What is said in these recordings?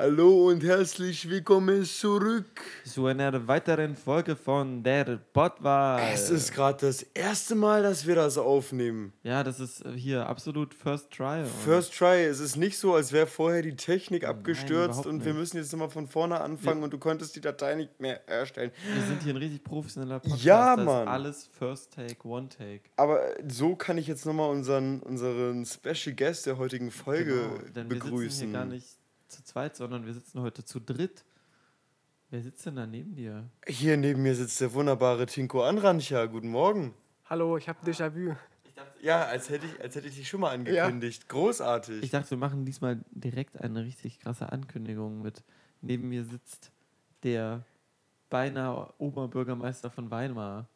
Hallo und herzlich willkommen zurück. Zu einer weiteren Folge von der Podwahl. Es ist gerade das erste Mal, dass wir das aufnehmen. Ja, das ist hier absolut First Try. First Try. Es ist nicht so, als wäre vorher die Technik abgestürzt und wir müssen jetzt nochmal von vorne anfangen wir und du konntest die Datei nicht mehr erstellen. Wir sind hier ein richtig professioneller Podcast. Ja, das Mann. Ist alles First Take, One Take. Aber so kann ich jetzt nochmal unseren, unseren Special Guest der heutigen Folge genau, denn begrüßen. Wir sitzen hier gar nicht zu zweit, sondern wir sitzen heute zu dritt. Wer sitzt denn da neben dir? Hier neben mir sitzt der wunderbare Tinko Anrancha. Guten Morgen. Hallo, ich habe Déjà-vu. Ja, als hätte, ich, als hätte ich dich schon mal angekündigt. Ja. Großartig. Ich dachte, wir machen diesmal direkt eine richtig krasse Ankündigung mit. Neben mir sitzt der beinahe Oberbürgermeister von Weimar.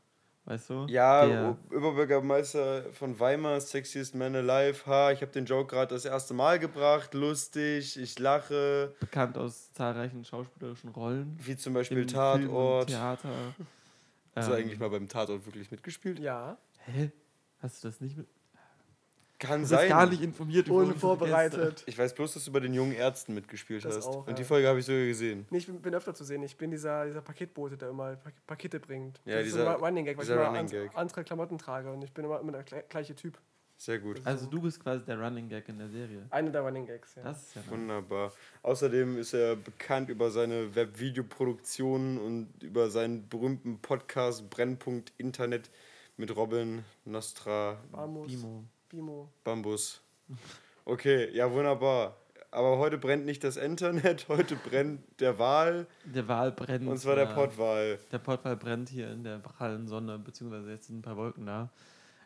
Weißt du? Ja, der Oberbürgermeister von Weimar, Sexiest Man Alive. Ha, ich habe den Joke gerade das erste Mal gebracht. Lustig, ich lache. Bekannt aus zahlreichen schauspielerischen Rollen. Wie zum Beispiel Tatort. Theater. Hast du ähm, eigentlich mal beim Tatort wirklich mitgespielt? Ja. Hä? Hast du das nicht mit. Kann du sein. gar nicht informiert über Unvorbereitet. Ich weiß bloß, dass du bei den jungen Ärzten mitgespielt das hast. Auch, Und die ja. Folge habe ich sogar gesehen. Nee, ich bin, bin, öfter zu sehen. Ich bin dieser, dieser Paketbote, der immer Pakete bringt. Ja, das dieser, ist ein Running Gag, weil ich immer an, andere Klamotten trage und ich bin immer, immer der gleiche Typ. Sehr gut. Also du bist quasi der Running Gag in der Serie. Einer der Running Gags, ja. Das ist ja Wunderbar. Außerdem ist er bekannt über seine Webvideoproduktionen und über seinen berühmten Podcast Brennpunkt Internet mit Robin Nostra. Bimo. Bimo. Bambus. Okay, ja wunderbar. Aber heute brennt nicht das Internet, heute brennt der Wal. Der Wal brennt. Und zwar der Pottwal. Der Pottwal brennt hier in der prallen Sonne, beziehungsweise jetzt sind ein paar Wolken da.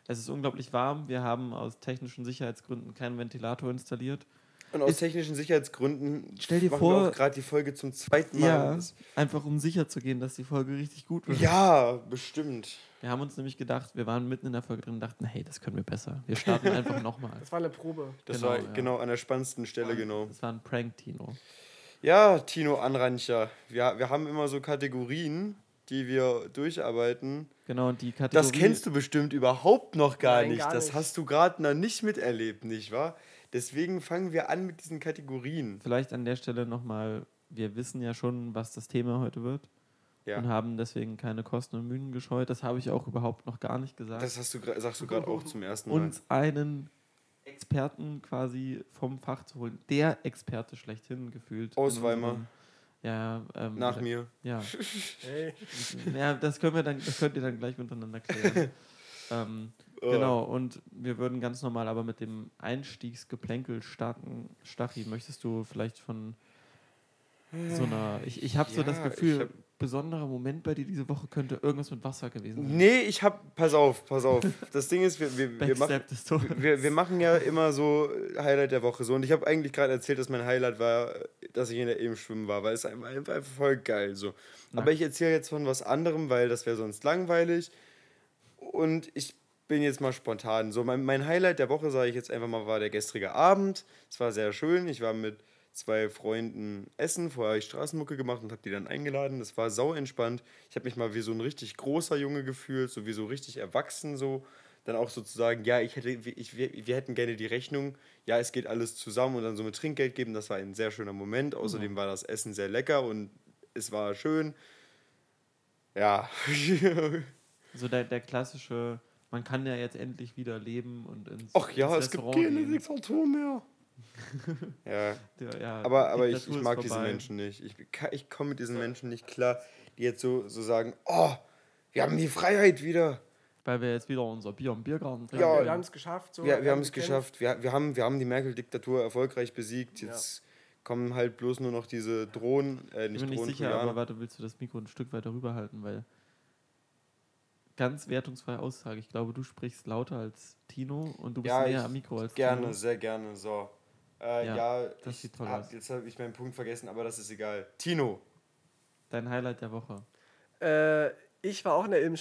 Es ist unglaublich warm. Wir haben aus technischen Sicherheitsgründen keinen Ventilator installiert. Und aus ist, technischen Sicherheitsgründen stell dir vor, gerade die Folge zum zweiten Mal. Ja, einfach um sicher zu gehen, dass die Folge richtig gut wird. Ja, bestimmt. Wir haben uns nämlich gedacht, wir waren mitten in der Folge drin und dachten, hey, das können wir besser. Wir starten einfach nochmal. Das war eine Probe. Das genau, war ja. genau an der spannendsten Stelle, das genau. Das war ein Prank, Tino. Ja, Tino Anrancher. Wir, wir haben immer so Kategorien, die wir durcharbeiten. Genau, und die Kategorie... Das kennst du bestimmt überhaupt noch gar Nein, nicht. Gar das nicht. hast du gerade noch nicht miterlebt, nicht wahr? Deswegen fangen wir an mit diesen Kategorien. Vielleicht an der Stelle nochmal, wir wissen ja schon, was das Thema heute wird. Ja. Und haben deswegen keine Kosten und Mühen gescheut. Das habe ich auch überhaupt noch gar nicht gesagt. Das hast du, sagst du gerade auch zum ersten Mal. Uns einen Experten quasi vom Fach zu holen. Der Experte schlechthin gefühlt. Aus Weimar. Ja, ähm, Nach mir. Ja. Hey. ja, das können wir dann, das könnt ihr dann gleich miteinander klären. ähm. Genau, und wir würden ganz normal aber mit dem Einstiegsgeplänkel starten. Stachi, möchtest du vielleicht von so einer. Ich, ich habe ja, so das Gefühl, besonderer Moment bei dir diese Woche könnte irgendwas mit Wasser gewesen sein. Nee, ich hab. Pass auf, pass auf. Das Ding ist, wir, wir, wir, machen, wir, wir machen ja immer so Highlight der Woche so. Und ich habe eigentlich gerade erzählt, dass mein Highlight war, dass ich in der Ebenschwimmen war, weil es einfach, einfach voll geil so. Na. Aber ich erzähle jetzt von was anderem, weil das wäre sonst langweilig. Und ich bin jetzt mal spontan. So, mein, mein Highlight der Woche, sage ich jetzt einfach mal, war der gestrige Abend. Es war sehr schön. Ich war mit zwei Freunden essen. Vorher habe ich Straßenmucke gemacht und habe die dann eingeladen. Das war sau entspannt. Ich habe mich mal wie so ein richtig großer Junge gefühlt, so wie so richtig erwachsen so. Dann auch sozusagen, ja, ich hätte, ich, wir, wir hätten gerne die Rechnung. Ja, es geht alles zusammen und dann so mit Trinkgeld geben. Das war ein sehr schöner Moment. Außerdem war das Essen sehr lecker und es war schön. Ja. so der, der klassische, man kann ja jetzt endlich wieder leben und ins Ach ja, ins es gibt keine Diktatur mehr. ja. ja. aber, aber ich, ich mag diese Menschen nicht. Ich, ich komme mit diesen Menschen nicht klar, die jetzt so, so sagen, oh, wir haben die Freiheit wieder. Weil wir jetzt wieder unser Bier im Biergarten trinken. Ja, wir haben es geschafft. So wir wir haben es geschafft. Wir, wir, haben, wir haben die Merkel-Diktatur erfolgreich besiegt. Jetzt ja. kommen halt bloß nur noch diese Drohnen, äh, nicht Ich bin Drohnen, nicht sicher, aber warte, willst du das Mikro ein Stück weiter rüberhalten, weil ganz wertungsfreie Aussage. Ich glaube, du sprichst lauter als Tino und du bist ja, näher am Mikro als gerne, Tino. Gerne, sehr gerne. So. Äh, ja, ja, das ich sieht toll hab, aus. Jetzt habe ich meinen Punkt vergessen, aber das ist egal. Tino. Dein Highlight der Woche. Äh, ich war auch in der Ilm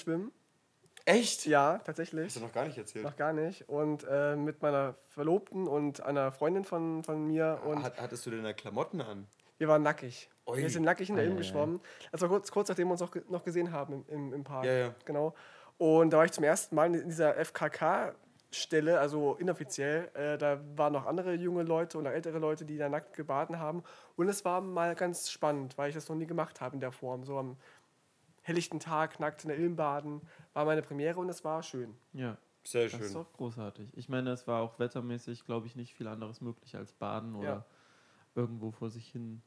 Echt? Ja, tatsächlich. Hast du noch gar nicht erzählt? Noch gar nicht. Und äh, mit meiner Verlobten und einer Freundin von, von mir. Und Hat, hattest du denn da Klamotten an? Wir waren nackig. Ui. Wir sind nackig in der Ilm geschwommen. Das war kurz, kurz nachdem wir uns auch noch gesehen haben im, im, im Park. Ja, ja. Genau. Und da war ich zum ersten Mal in dieser FKK Stelle, also inoffiziell. Äh, da waren noch andere junge Leute und ältere Leute, die da nackt gebaden haben. Und es war mal ganz spannend, weil ich das noch nie gemacht habe in der Form. So am helllichten Tag nackt in der Ilm baden war meine Premiere und es war schön. Ja. Sehr schön. Das ist auch großartig. Ich meine, es war auch wettermäßig, glaube ich, nicht viel anderes möglich als baden oder ja. Irgendwo vor sich hin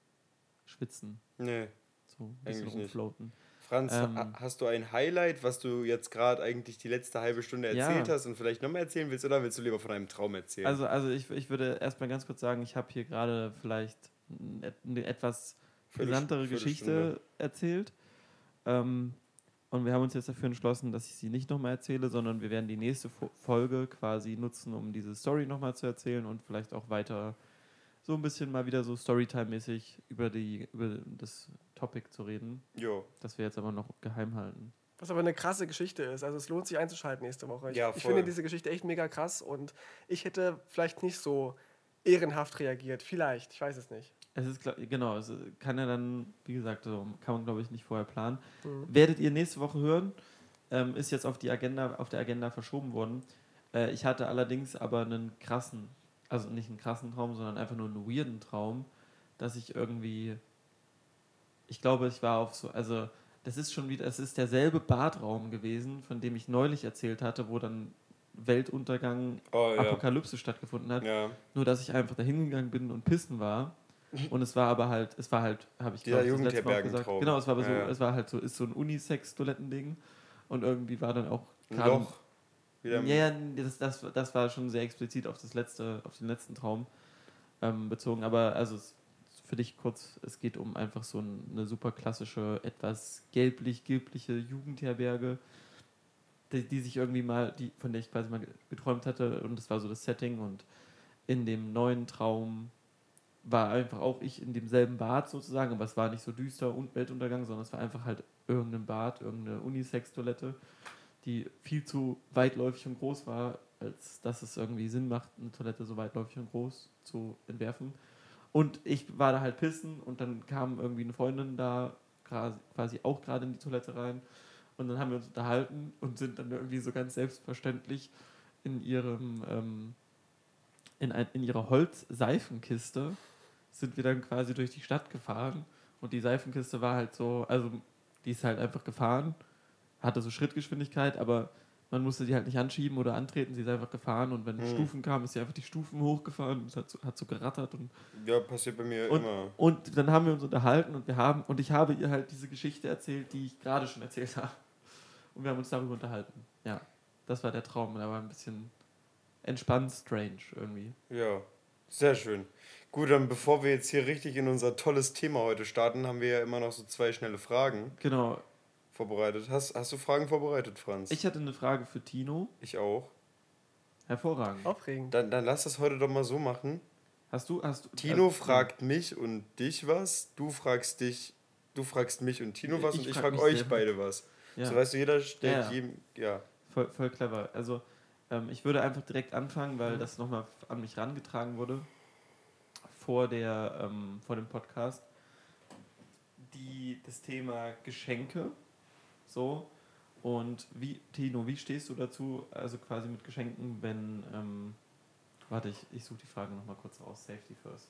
schwitzen. Nee. So ein bisschen rumfloaten. Nicht. Franz, ähm, hast du ein Highlight, was du jetzt gerade eigentlich die letzte halbe Stunde erzählt ja. hast und vielleicht nochmal erzählen willst oder willst du lieber von einem Traum erzählen? Also, also ich, ich würde erstmal ganz kurz sagen, ich habe hier gerade vielleicht eine etwas brisantere Geschichte erzählt. Ähm, und wir haben uns jetzt dafür entschlossen, dass ich sie nicht nochmal erzähle, sondern wir werden die nächste Folge quasi nutzen, um diese Story nochmal zu erzählen und vielleicht auch weiter so ein bisschen mal wieder so Storytime-mäßig über, über das Topic zu reden. Jo. Das wir jetzt aber noch geheim halten. Was aber eine krasse Geschichte ist. Also es lohnt sich einzuschalten nächste Woche. Ich, ja, ich finde diese Geschichte echt mega krass und ich hätte vielleicht nicht so ehrenhaft reagiert. Vielleicht, ich weiß es nicht. Es ist genau, es kann ja dann, wie gesagt, so kann man glaube ich nicht vorher planen. Mhm. Werdet ihr nächste Woche hören, ähm, ist jetzt auf die Agenda, auf der Agenda verschoben worden. Äh, ich hatte allerdings aber einen krassen, also nicht einen krassen Traum, sondern einfach nur einen weirden Traum, dass ich irgendwie ich glaube, ich war auf so, also das ist schon wieder, es ist derselbe Badraum gewesen, von dem ich neulich erzählt hatte, wo dann Weltuntergang, oh, ja. Apokalypse stattgefunden hat. Ja. Nur, dass ich einfach dahin gegangen bin und pissen war. Und es war aber halt, es war halt, habe ich glaube Mal gesagt. Genau, es war aber ja, so, es war halt so, ist so ein Unisex-Toilettending. Und irgendwie war dann auch Ja, ja, das, das, das war schon sehr explizit auf das letzte, auf den letzten Traum ähm, bezogen. Aber also für dich kurz, es geht um einfach so eine super klassische, etwas gelblich-gilbliche Jugendherberge, die, die, sich irgendwie mal, die, von der ich quasi mal geträumt hatte. Und das war so das Setting. Und in dem neuen Traum war einfach auch ich in demselben Bad sozusagen, aber es war nicht so düster und Weltuntergang, sondern es war einfach halt irgendein Bad, irgendeine Unisex-Toilette, die viel zu weitläufig und groß war, als dass es irgendwie Sinn macht, eine Toilette so weitläufig und groß zu entwerfen. Und ich war da halt pissen und dann kam irgendwie eine Freundin da quasi auch gerade in die Toilette rein. Und dann haben wir uns unterhalten und sind dann irgendwie so ganz selbstverständlich in ihrem ähm, in, ein, in ihrer Holzseifenkiste sind wir dann quasi durch die Stadt gefahren. Und die Seifenkiste war halt so, also die ist halt einfach gefahren, hatte so Schrittgeschwindigkeit, aber man musste sie halt nicht anschieben oder antreten, sie ist einfach gefahren und wenn hm. Stufen kamen, ist sie einfach die Stufen hochgefahren und hat so, hat so gerattert. Und, ja, passiert bei mir und, immer. Und dann haben wir uns unterhalten und wir haben, und ich habe ihr halt diese Geschichte erzählt, die ich gerade schon erzählt habe. Und wir haben uns darüber unterhalten. Ja, das war der Traum. Der war ein bisschen entspannt, strange irgendwie. Ja, sehr schön. Gut, dann bevor wir jetzt hier richtig in unser tolles Thema heute starten, haben wir ja immer noch so zwei schnelle Fragen. Genau, vorbereitet. Hast, hast du Fragen vorbereitet, Franz? Ich hatte eine Frage für Tino. Ich auch. Hervorragend. Aufregend. Dann, dann lass das heute doch mal so machen. Hast du, hast du. Tino also, fragt mich und dich was. Du fragst dich, du fragst mich und Tino was ich und ich frage euch selber. beide was. Ja. So weißt du, jeder stellt ja, jedem. Ja. Voll, voll clever. Also, ähm, ich würde einfach direkt anfangen, weil mhm. das nochmal an mich rangetragen wurde. Vor, der, ähm, vor dem Podcast. Die, das Thema Geschenke so. Und wie, Tino, wie stehst du dazu, also quasi mit Geschenken, wenn, ähm, warte, ich, ich suche die Frage nochmal kurz raus, Safety first.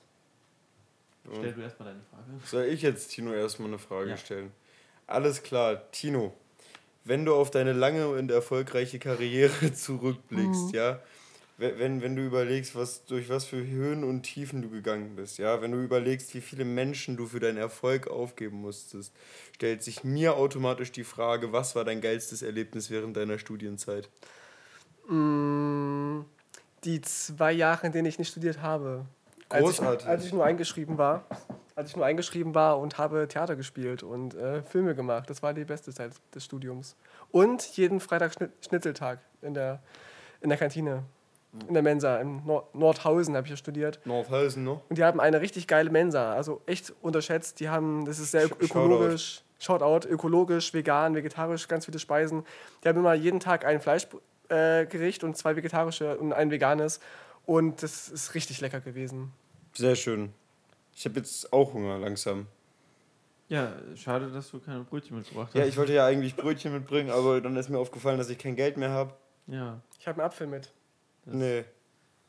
Stell du erstmal deine Frage. Soll ich jetzt Tino erstmal eine Frage ja. stellen? Alles klar, Tino, wenn du auf deine lange und erfolgreiche Karriere zurückblickst, mhm. ja, wenn, wenn du überlegst, was, durch was für Höhen und Tiefen du gegangen bist, ja, wenn du überlegst, wie viele Menschen du für deinen Erfolg aufgeben musstest, stellt sich mir automatisch die Frage, was war dein geilstes Erlebnis während deiner Studienzeit? Mm, die zwei Jahre, in denen ich nicht studiert habe. Großartig. Als ich, als ich nur eingeschrieben war, als ich nur eingeschrieben war und habe Theater gespielt und äh, Filme gemacht. Das war die beste Zeit des Studiums. Und jeden Freitag Schnitzeltag in der, in der Kantine in der Mensa. In Nord Nordhausen habe ich ja studiert. Nordhausen, ne? Und die haben eine richtig geile Mensa. Also echt unterschätzt. Die haben, das ist sehr Sh ökologisch. Shoutout, ökologisch, vegan, vegetarisch, ganz viele Speisen. Die haben immer jeden Tag ein Fleischgericht äh, und zwei vegetarische und ein veganes. Und das ist richtig lecker gewesen. Sehr schön. Ich habe jetzt auch Hunger langsam. Ja, schade, dass du keine Brötchen mitgebracht hast. Ja, ich wollte ja eigentlich Brötchen mitbringen, aber dann ist mir aufgefallen, dass ich kein Geld mehr habe. Ja. Ich habe einen Apfel mit. Das nee,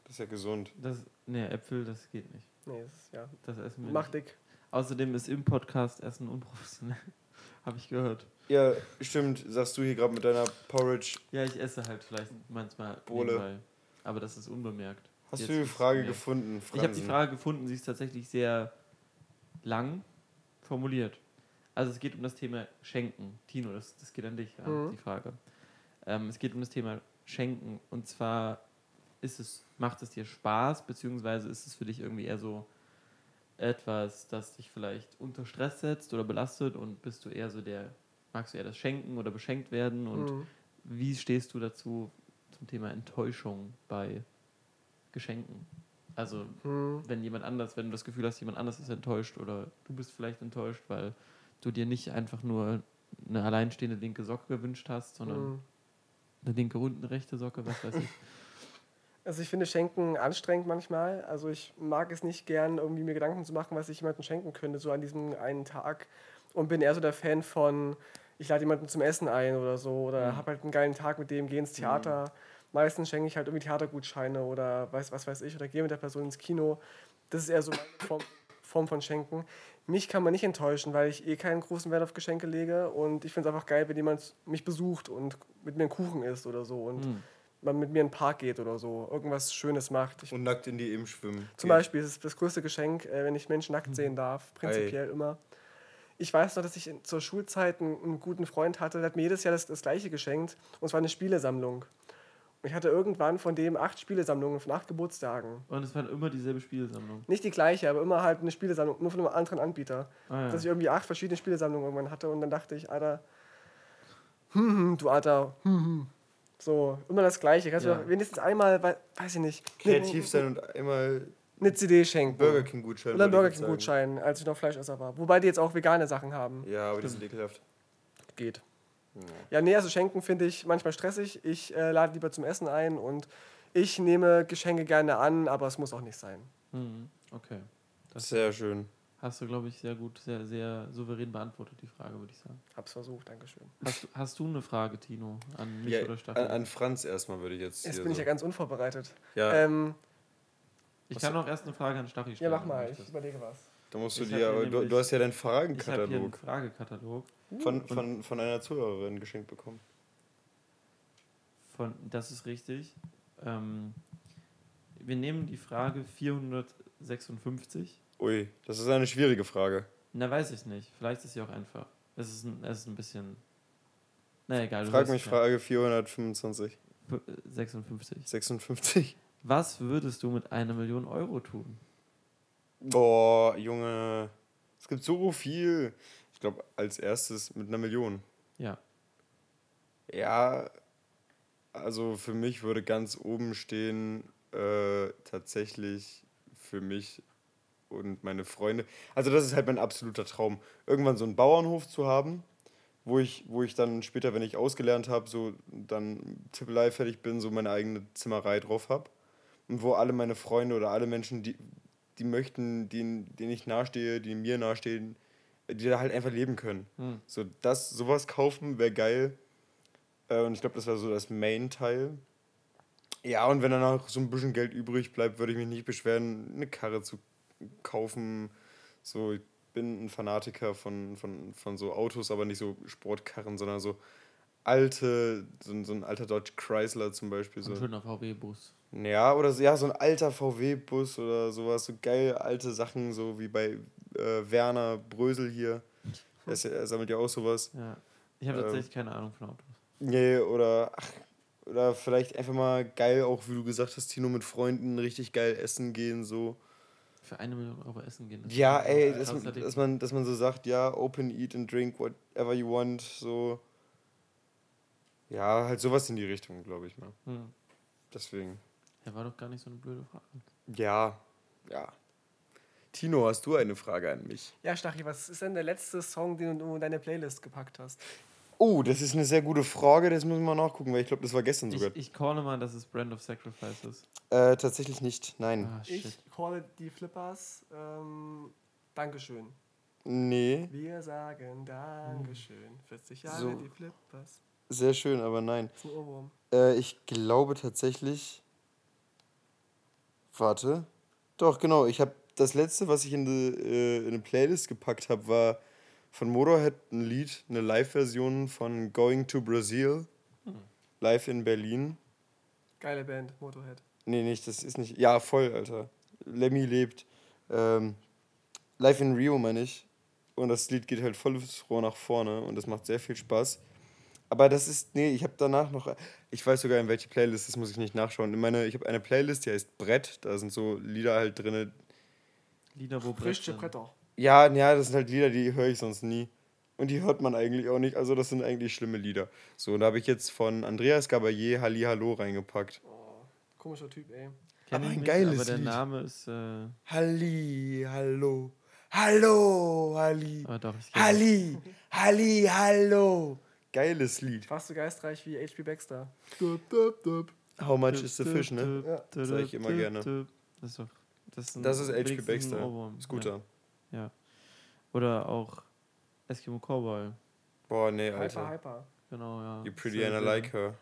das ist ja gesund. Das, nee, Äpfel, das geht nicht. Nee, das ist ja. Das essen wir Macht dick. Außerdem ist im Podcast Essen unprofessionell. Habe ich gehört. Ja, stimmt. Sagst du hier gerade mit deiner Porridge. Ja, ich esse halt vielleicht manchmal Bohle. Nebenbei, aber das ist unbemerkt. Hast Jetzt du die Frage gefunden? Franzen? Ich habe die Frage gefunden. Sie ist tatsächlich sehr lang formuliert. Also es geht um das Thema Schenken. Tino, das, das geht an dich, mhm. die Frage. Ähm, es geht um das Thema Schenken. Und zwar ist es, macht es dir Spaß, beziehungsweise ist es für dich irgendwie eher so etwas, das dich vielleicht unter Stress setzt oder belastet und bist du eher so der, magst du eher das Schenken oder beschenkt werden und mhm. wie stehst du dazu zum Thema Enttäuschung bei Geschenken? Also, mhm. wenn jemand anders, wenn du das Gefühl hast, jemand anders ist enttäuscht oder du bist vielleicht enttäuscht, weil du dir nicht einfach nur eine alleinstehende linke Socke gewünscht hast, sondern mhm. eine linke und eine rechte Socke, was weiß ich. Also ich finde Schenken anstrengend manchmal. Also ich mag es nicht gern, irgendwie mir Gedanken zu machen, was ich jemandem schenken könnte, so an diesem einen Tag. Und bin eher so der Fan von, ich lade jemanden zum Essen ein oder so. Oder mhm. habe halt einen geilen Tag mit dem, gehe ins Theater. Mhm. Meistens schenke ich halt irgendwie Theatergutscheine oder weiß, was weiß ich. Oder gehe mit der Person ins Kino. Das ist eher so meine Form, Form von Schenken. Mich kann man nicht enttäuschen, weil ich eh keinen großen Wert auf Geschenke lege. Und ich finde es einfach geil, wenn jemand mich besucht und mit mir einen Kuchen isst oder so. Und mhm man mit mir in den Park geht oder so, irgendwas Schönes macht. Ich und nackt in die Ehm schwimmen. Zum geht. Beispiel, das ist das größte Geschenk, äh, wenn ich Menschen nackt sehen darf, prinzipiell Ei. immer. Ich weiß noch, dass ich in, zur Schulzeit einen, einen, guten Freund hatte, der hat mir jedes Jahr das, das gleiche geschenkt, und zwar eine Spielesammlung. Und ich hatte irgendwann von dem acht Spielesammlungen von acht Geburtstagen. Und es waren immer dieselbe Spielesammlung? Nicht die gleiche, aber immer halt eine Spielesammlung, nur von einem anderen Anbieter. Ah, ja. Dass ich irgendwie acht verschiedene Spielesammlungen irgendwann hatte und dann dachte ich, Alter, hm, hm, du Alter, hm, hm. So, immer das Gleiche. Kannst ja. du wenigstens einmal, weiß ich nicht. Kreativ sein und einmal eine CD schenken. Burger King Gutschein. Oder Burger King Gutschein, als ich noch Fleischesser war. Wobei die jetzt auch vegane Sachen haben. Ja, aber Stimmt. die sind ekelhaft. Geht. Ja, ja nee, also schenken finde ich manchmal stressig. Ich äh, lade lieber zum Essen ein und ich nehme Geschenke gerne an, aber es muss auch nicht sein. Mhm. Okay. Das Sehr schön. Hast du, glaube ich, sehr gut, sehr, sehr souverän beantwortet, die Frage, würde ich sagen. Hab's versucht, Dankeschön. Hast, hast du eine Frage, Tino, an mich ja, oder Stachel? An, an, Franz erstmal würde ich jetzt. Jetzt bin so. ich ja ganz unvorbereitet. Ja. Ähm, ich kann auch erst eine Frage an Stachel stellen. Ja, mach mal, ich überlege was. Da musst du dir, du, du, hast ja deinen Fragenkatalog. Ich habe einen Fragekatalog. Von, von, von einer Zuhörerin geschenkt bekommen. Von, das ist richtig. Ähm, wir nehmen die Frage 456 Ui, das ist eine schwierige Frage. Na, weiß ich nicht. Vielleicht ist sie auch einfach. Es ist ein, es ist ein bisschen. Na egal. Frag mich Frage 425. 56. 56. Was würdest du mit einer Million Euro tun? Boah, Junge. Es gibt so viel. Ich glaube, als erstes mit einer Million. Ja. Ja, also für mich würde ganz oben stehen, äh, tatsächlich für mich und meine Freunde. Also das ist halt mein absoluter Traum, irgendwann so einen Bauernhof zu haben, wo ich, wo ich dann später, wenn ich ausgelernt habe, so dann Tippelei fertig bin, so meine eigene Zimmerei drauf habe. Und wo alle meine Freunde oder alle Menschen, die, die möchten, denen, denen ich nahestehe, die mir nahestehen, die da halt einfach leben können. Hm. So das, sowas kaufen wäre geil. Äh, und ich glaube, das wäre so das Main-Teil. Ja, und wenn dann auch so ein bisschen Geld übrig bleibt, würde ich mich nicht beschweren, eine Karre zu kaufen. So, ich bin ein Fanatiker von, von, von so Autos, aber nicht so Sportkarren, sondern so alte, so, so ein alter Dodge Chrysler zum Beispiel. So. Ein schöner VW-Bus. Ja, oder so, ja, so ein alter VW-Bus oder sowas, so geil alte Sachen, so wie bei äh, Werner Brösel hier. Er, er, sammelt ja auch sowas. Ja. Ich habe ähm, tatsächlich keine Ahnung von Autos. Nee, oder ach, oder vielleicht einfach mal geil, auch wie du gesagt hast, Tino, mit Freunden richtig geil essen gehen, so für eine Million Euro essen gehen. ja, ey, dass, man, dass, man, dass man so sagt, ja, open, eat and drink whatever you want, so. Ja, halt sowas in die Richtung, glaube ich mal. Hm. Deswegen. Ja, war doch gar nicht so eine blöde Frage. Ja, ja. Tino, hast du eine Frage an mich? Ja, Stachi, was ist denn der letzte Song, den du in deine Playlist gepackt hast? Oh, das ist eine sehr gute Frage, das müssen wir nachgucken, weil ich glaube, das war gestern sogar. Ich, ich calle mal, dass es Brand of Sacrifice ist. Äh, tatsächlich nicht, nein. Ah, ich calle die Flippers. Ähm, Dankeschön. Nee. Wir sagen Dankeschön. 40 Jahre so. die Flippers. Sehr schön, aber nein. Das ist ein Ohrwurm. Äh, ich glaube tatsächlich, Warte. Doch, genau. Ich habe das letzte, was ich in, die, äh, in eine Playlist gepackt habe, war von Motorhead ein Lied, eine Live-Version von Going to Brazil. Hm. Live in Berlin. Geile Band, Motorhead. Nee, nicht, das ist nicht. Ja, voll, Alter. Lemmy lebt. Ähm, Live in Rio, meine ich. Und das Lied geht halt volles Rohr nach vorne und das macht sehr viel Spaß. Aber das ist, nee, ich habe danach noch, ich weiß sogar in welche Playlist, das muss ich nicht nachschauen. In meine, ich habe eine Playlist, die heißt Brett, da sind so Lieder halt drin. Lieder, wo Brett sind. Bretter. Ja, ja, das sind halt Lieder, die höre ich sonst nie. Und die hört man eigentlich auch nicht. Also das sind eigentlich schlimme Lieder. So, und da habe ich jetzt von Andreas Gabayé Halli Hallo reingepackt. Oh, komischer Typ, ey. Kenn aber ein nicht, geiles aber der Lied. Name ist. Äh Halli Hallo. Hallo, Halli. Oh, doch, Halli, Halli, Hallo. Geiles Lied. Fast so geistreich wie H.P. Baxter. How much is the fish, ne? Ja. Das sage ich immer gerne. Das ist, doch, das ist, das ist H.P. Baxter. Scooter. Ja. Ja. Oder auch Eskimo Cowboy. Boah, nee, Alter. Hyper, hyper. Genau, ja. You pretty and I like her.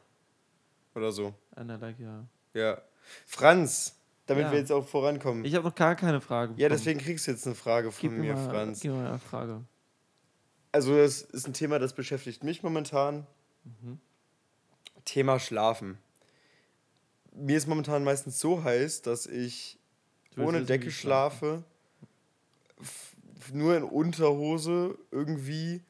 Oder so. And I like her. Ja. Franz, damit ja. wir jetzt auch vorankommen. Ich habe noch gar keine Frage. Bekommen. Ja, deswegen kriegst du jetzt eine Frage von gib mir, mal, Franz. Gib mal eine Frage. Also, das ist ein Thema, das beschäftigt mich momentan. Mhm. Thema Schlafen. Mir ist momentan meistens so heiß, dass ich ohne Decke schlafe, nur in Unterhose irgendwie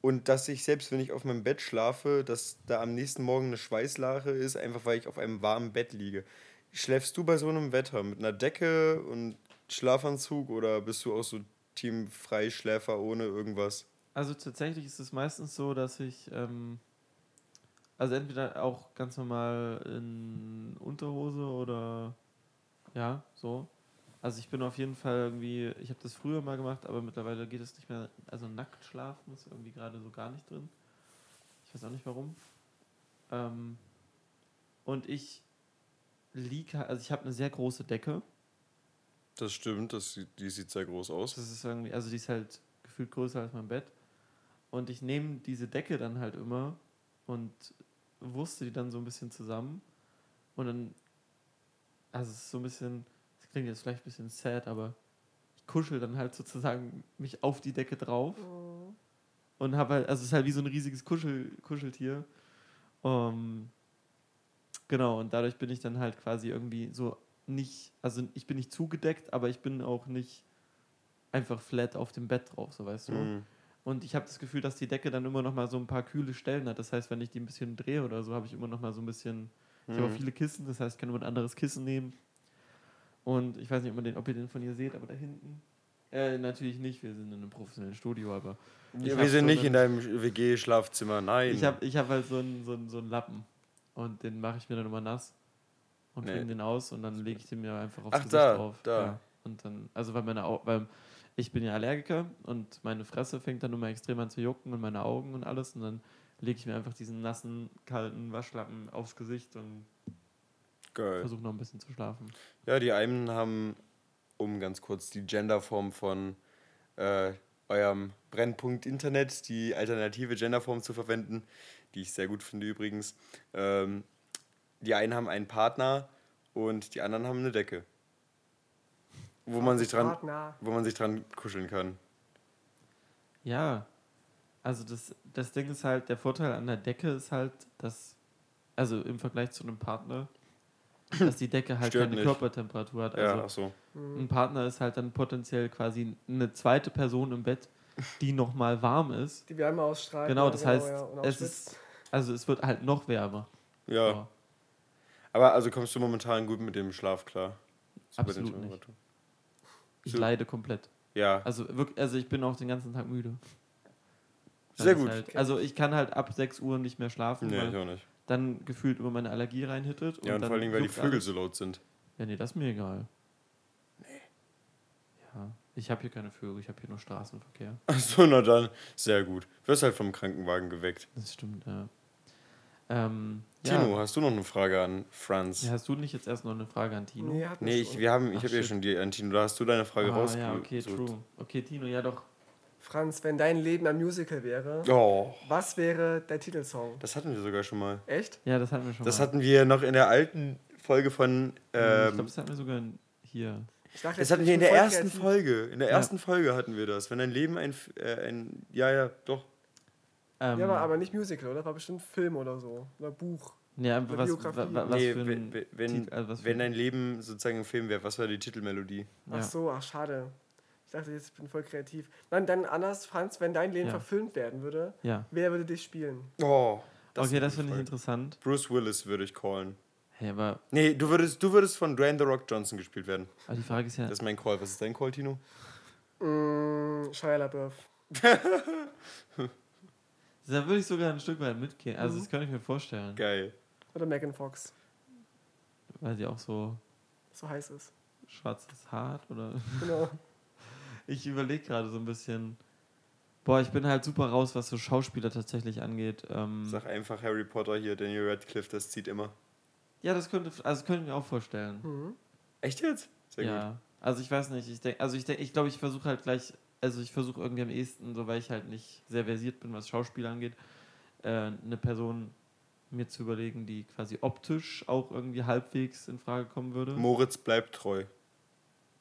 und dass ich selbst wenn ich auf meinem Bett schlafe, dass da am nächsten Morgen eine Schweißlache ist, einfach weil ich auf einem warmen Bett liege. Schläfst du bei so einem Wetter mit einer Decke und Schlafanzug oder bist du auch so Team Freischläfer ohne irgendwas? Also tatsächlich ist es meistens so, dass ich ähm, also entweder auch ganz normal in Unterhose oder ja, so. Also ich bin auf jeden Fall irgendwie, ich habe das früher mal gemacht, aber mittlerweile geht es nicht mehr, also nackt schlafen ist irgendwie gerade so gar nicht drin. Ich weiß auch nicht warum. Ähm, und ich liege, also ich habe eine sehr große Decke. Das stimmt, das, die sieht sehr groß aus. Das ist irgendwie, also die ist halt gefühlt größer als mein Bett. Und ich nehme diese Decke dann halt immer und wusste die dann so ein bisschen zusammen. Und dann, also es ist so ein bisschen, klingt jetzt vielleicht ein bisschen sad, aber ich kuschel dann halt sozusagen mich auf die Decke drauf. Oh. Und habe halt, also es ist halt wie so ein riesiges Kuschel, Kuscheltier. Um, Genau, und dadurch bin ich dann halt quasi irgendwie so nicht, also ich bin nicht zugedeckt, aber ich bin auch nicht einfach flat auf dem Bett drauf, so weißt du. Mhm. Und ich habe das Gefühl, dass die Decke dann immer noch mal so ein paar kühle Stellen hat. Das heißt, wenn ich die ein bisschen drehe oder so, habe ich immer noch mal so ein bisschen. Ich habe auch mhm. viele Kissen, das heißt, ich kann immer ein anderes Kissen nehmen. Und ich weiß nicht, ob, den, ob ihr den von hier seht, aber da hinten. Äh, natürlich nicht, wir sind in einem professionellen Studio, aber. Ja, wir sind nicht in deinem WG-Schlafzimmer, nein. Ich habe ich hab halt so einen so so einen Lappen und den mache ich mir dann immer nass und nee. den aus und dann lege ich den mir einfach aufs Ach, Gesicht da, drauf. Da. Ja. Und dann, also weil meine Au weil ich bin ja Allergiker und meine Fresse fängt dann immer extrem an zu jucken und meine Augen und alles und dann lege ich mir einfach diesen nassen, kalten Waschlappen aufs Gesicht und versuche noch ein bisschen zu schlafen. Ja, die einen haben, um ganz kurz die Genderform von äh, eurem Brennpunkt Internet, die alternative Genderform zu verwenden, die ich sehr gut finde übrigens. Ähm, die einen haben einen Partner und die anderen haben eine Decke. Wo man, sich dran, wo man sich dran kuscheln kann. Ja, also das, das Ding ist halt, der Vorteil an der Decke ist halt, dass, also im Vergleich zu einem Partner, dass die Decke halt Stört keine nicht. Körpertemperatur hat. Also ja, so. Ein Partner ist halt dann potenziell quasi eine zweite Person im Bett, die nochmal warm ist. Die Wärme ausstrahlt. Genau, das genau, heißt, ja, es ist, also es wird halt noch wärmer. Ja. So. Aber also kommst du momentan gut mit dem Schlaf klar? So Absolut nicht. Ich so. leide komplett. Ja. Also wirklich, also ich bin auch den ganzen Tag müde. Sehr gut. Halt, also ich kann halt ab 6 Uhr nicht mehr schlafen. Nee, ich auch nicht. Dann gefühlt über meine Allergie reinhittet. Ja, und, und vor allem, weil die Vögel alles. so laut sind. Ja, nee, das ist mir egal. Nee. Ja. Ich habe hier keine Vögel, ich habe hier nur Straßenverkehr. Achso, na dann, sehr gut. Du wirst halt vom Krankenwagen geweckt. Das stimmt, ja. Ähm, Tino, ja. hast du noch eine Frage an Franz? Ja, hast du nicht jetzt erst noch eine Frage an Tino? Nee, nee ich, wir haben, ich habe ja schon die an Tino. Da hast du deine Frage ah, rausgesucht. Ja, okay, true. Okay, Tino, ja doch. Franz, wenn dein Leben ein Musical wäre, oh. was wäre der Titelsong? Das hatten wir sogar schon mal. Echt? Ja, das hatten wir schon das mal. Das hatten wir noch in der alten Folge von. Ähm, ich glaube, das hatten wir sogar in hier. Dachte, das hatten wir in der ersten. Folge. In der ersten ja. Folge hatten wir das. Wenn ein Leben ein, äh, ein ja, ja, doch. Ähm, ja, aber, aber nicht Musical, oder? War bestimmt Film oder so. Oder Buch. Ja, oder was, Biografie. was, was nee, wenn, wenn, also wenn ein Leben sozusagen ein Film wäre, was war die Titelmelodie? Ach so, ach schade. Ich dachte, jetzt bin ich voll kreativ. Nein, dann anders, Franz, wenn dein Leben ja. verfilmt werden würde, ja. wer würde dich spielen? Oh. Das okay, das finde ich interessant. Bruce Willis würde ich callen. Hey, aber. Nee, du würdest, du würdest von Dwayne The Rock Johnson gespielt werden. Aber die Frage ist ja. Das ist mein Call. Was ist dein Call, Tino? Mm, Shia LaBeouf. da würde ich sogar ein Stück weit mitgehen. Also, mhm. das kann ich mir vorstellen. Geil. Oder Megan Fox. Weil sie auch so. So heiß ist. Schwarzes Haar oder. Genau. ich überlege gerade so ein bisschen. Boah, ich bin halt super raus, was so Schauspieler tatsächlich angeht. Ähm Sag einfach Harry Potter hier, Daniel Radcliffe, das zieht immer. Ja, das könnte, also könnte ich mir auch vorstellen. Mhm. Echt jetzt? Sehr ja. Gut. Also ich weiß nicht, ich denke, also ich denke, ich glaube, ich versuche halt gleich, also ich versuche irgendwie am ehesten, so weil ich halt nicht sehr versiert bin, was Schauspiel angeht, äh, eine Person mir zu überlegen, die quasi optisch auch irgendwie halbwegs in Frage kommen würde. Moritz bleibt treu.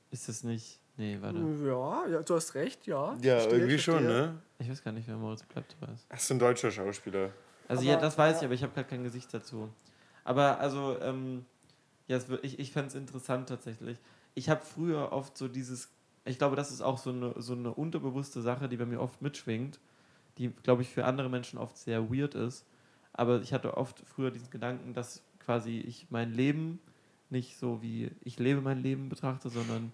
Ist das nicht. Nee, warte. Ja, ja du hast recht, ja. Ja, verstehe, irgendwie schon, ne? Ich weiß gar nicht, wer Moritz bleibt treu ist. Das ist ein deutscher Schauspieler. Also aber, ja, das weiß ich, aber ich habe gerade kein Gesicht dazu. Aber also, ähm, ja, ich, ich fände es interessant tatsächlich. Ich habe früher oft so dieses, ich glaube, das ist auch so eine, so eine unterbewusste Sache, die bei mir oft mitschwingt, die, glaube ich, für andere Menschen oft sehr weird ist. Aber ich hatte oft früher diesen Gedanken, dass quasi ich mein Leben nicht so wie ich lebe mein Leben betrachte, sondern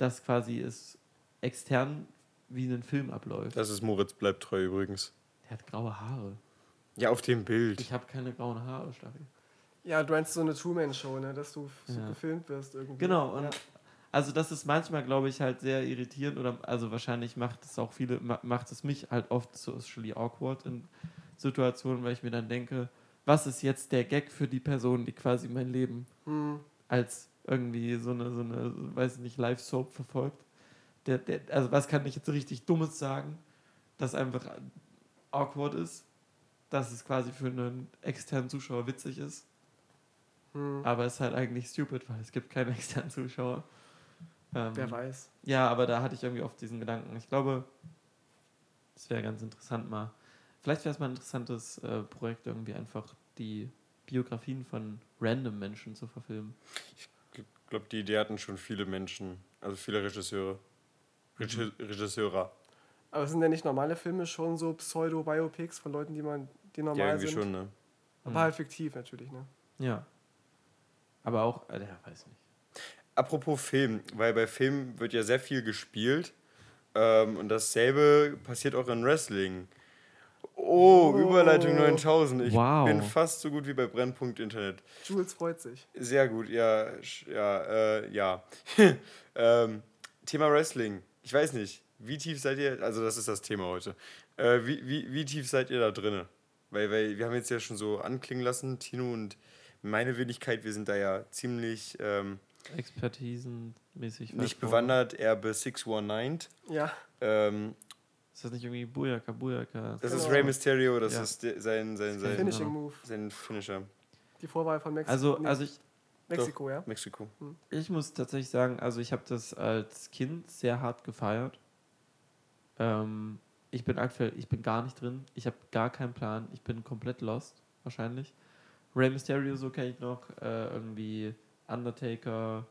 dass quasi es extern wie ein Film abläuft. Das ist Moritz bleibt treu übrigens. Der hat graue Haare. Ja, auf dem Bild. Ich habe keine grauen Haare, Staffi. Ja, du meinst so eine Truman-Show, ne? dass du so ja. gefilmt wirst irgendwie. Genau, und ja. also das ist manchmal, glaube ich, halt sehr irritierend oder also wahrscheinlich macht es auch viele, macht es mich halt oft socially awkward in Situationen, weil ich mir dann denke, was ist jetzt der Gag für die Person, die quasi mein Leben hm. als irgendwie so eine, so eine, weiß nicht, Live-Soap verfolgt. Der, der, also was kann ich jetzt richtig Dummes sagen, das einfach awkward ist dass es quasi für einen externen Zuschauer witzig ist. Hm. Aber es ist halt eigentlich stupid, weil es gibt keinen externen Zuschauer. Ähm, Wer weiß. Ja, aber da hatte ich irgendwie oft diesen Gedanken. Ich glaube, es wäre ganz interessant mal. Vielleicht wäre es mal ein interessantes äh, Projekt, irgendwie einfach die Biografien von random Menschen zu verfilmen. Ich glaube, die Idee hatten schon viele Menschen, also viele Regisseure. Mhm. Regisseure. Aber sind denn nicht normale Filme schon so Pseudo-Biopics von Leuten, die man die normal ja, irgendwie sind. schon, ne? Aber mhm. halt fiktiv natürlich, ne? Ja. Aber auch, äh, ja, weiß nicht. Apropos Film, weil bei Film wird ja sehr viel gespielt ähm, und dasselbe passiert auch in Wrestling. Oh, oh. Überleitung 9000. Ich wow. bin fast so gut wie bei Brennpunkt Internet. Jules freut sich. Sehr gut, ja, ja, äh, ja. ähm, Thema Wrestling. Ich weiß nicht, wie tief seid ihr, also das ist das Thema heute. Äh, wie, wie, wie tief seid ihr da drinnen? Weil, weil wir haben jetzt ja schon so anklingen lassen, Tino und meine Wenigkeit, wir sind da ja ziemlich ähm, expertisenmäßig nicht bewandert, eher bei 619. Ja. Ähm, ist das nicht irgendwie Buyaka, Buyaka? Das genau. ist Rey Mysterio, das ja. ist sein, sein, sein, Finishing Move. Sein Finisher. Die Vorwahl von Mexiko. Also, nee. also ich. Mexiko, Doch, ja? Mexiko. Hm. Ich muss tatsächlich sagen, also ich habe das als Kind sehr hart gefeiert. Ähm, ich bin aktuell, ich bin gar nicht drin. Ich habe gar keinen Plan. Ich bin komplett lost, wahrscheinlich. Rey Mysterio, so kenne ich noch. Äh, irgendwie Undertaker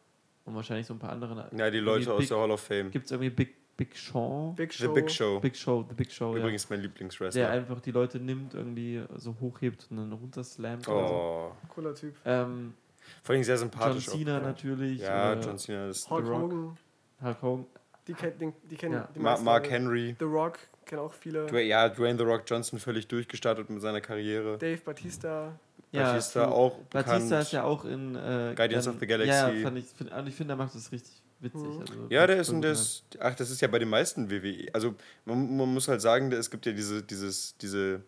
und wahrscheinlich so ein paar andere. Ja, die Leute aus der Hall of Fame. Gibt es irgendwie Big, Big Show? Big Show. The Big Show. Big Show, The Big Show, Übrigens ja. mein Lieblingswrestler. Der einfach die Leute nimmt, irgendwie so hochhebt und dann runterslammt. Oh. So. Cooler Typ. Ähm, Vor allem sehr sympathisch. John Cena auch. natürlich. Ja, John Cena ist Hulk Hogan. Hulk Hogan. Die, die, die kennen ja. die Mark Henry. The Rock kennen auch viele. Du, ja, Dwayne The Rock Johnson völlig durchgestartet mit seiner Karriere. Dave Batista. Ja, Batista auch Batista bekannt. ist ja auch in äh, Guardians dann, of the Galaxy. Ja, fand ich, find, ich finde, er macht das richtig witzig. Mhm. Also, ja, der ist und das. Ach, das ist ja bei den meisten WWE. Also man, man muss halt sagen, es gibt ja diese, dieses, diese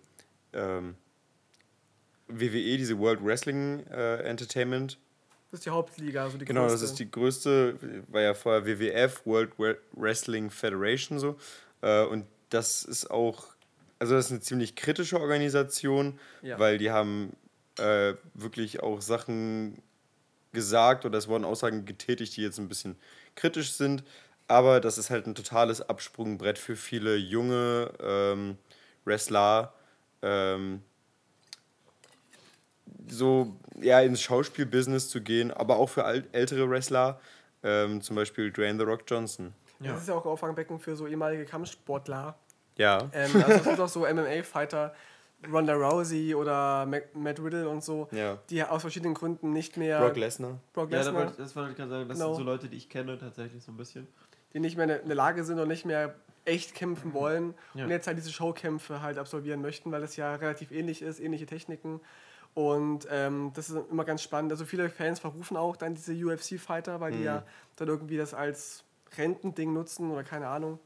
ähm, WWE, diese World Wrestling äh, Entertainment. Das ist die Hauptliga, also die Genau, größte. das ist die größte, war ja vorher WWF, World Wrestling Federation so. Äh, und das ist auch, also das ist eine ziemlich kritische Organisation, ja. weil die haben äh, wirklich auch Sachen gesagt oder es wurden Aussagen getätigt, die jetzt ein bisschen kritisch sind. Aber das ist halt ein totales Absprungbrett für viele junge ähm, Wrestler. Ähm, so ja, ins Schauspielbusiness zu gehen, aber auch für ältere Wrestler, ähm, zum Beispiel Dwayne The Rock Johnson. Ja. Das ist ja auch Auffangbecken für so ehemalige Kampfsportler. Ja. Ähm, also es gibt auch so MMA-Fighter, Ronda Rousey oder Matt Riddle und so, ja. die aus verschiedenen Gründen nicht mehr. Brock Lesnar. Brock Lesnar. Ja, das wollte ich gerade sagen. Das genau. sind so Leute, die ich kenne tatsächlich so ein bisschen. Die nicht mehr in der Lage sind und nicht mehr echt kämpfen wollen ja. und jetzt halt diese Showkämpfe halt absolvieren möchten, weil es ja relativ ähnlich ist, ähnliche Techniken. Und ähm, das ist immer ganz spannend. Also viele Fans verrufen auch dann diese UFC-Fighter, weil mhm. die ja dann irgendwie das als Rentending nutzen oder keine Ahnung.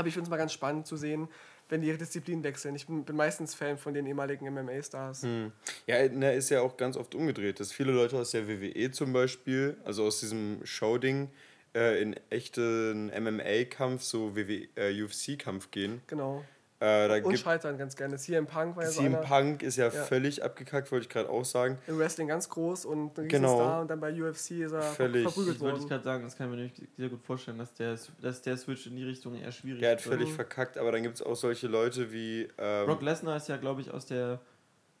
Aber ich finde es mal ganz spannend zu sehen, wenn die ihre Disziplin wechseln. Ich bin, bin meistens Fan von den ehemaligen MMA-Stars. Hm. Ja, na, ist ja auch ganz oft umgedreht, dass viele Leute aus der WWE zum Beispiel, also aus diesem Show-Ding, äh, in echten MMA-Kampf, so äh, UFC-Kampf gehen. Genau. Äh, da und scheitern ganz gerne. CM Punk war ja CM so Punk ist ja, ja, völlig abgekackt, wollte ich gerade auch sagen. Im Wrestling ganz groß und ein genau. Star und dann bei UFC ist er völlig. verprügelt worden. Wollte ich gerade sagen, das kann ich mir sehr gut vorstellen, dass der, dass der Switch in die Richtung eher schwierig ist. Der hat völlig mhm. verkackt, aber dann gibt es auch solche Leute wie... Ähm, Brock Lesnar ist ja, glaube ich, aus der...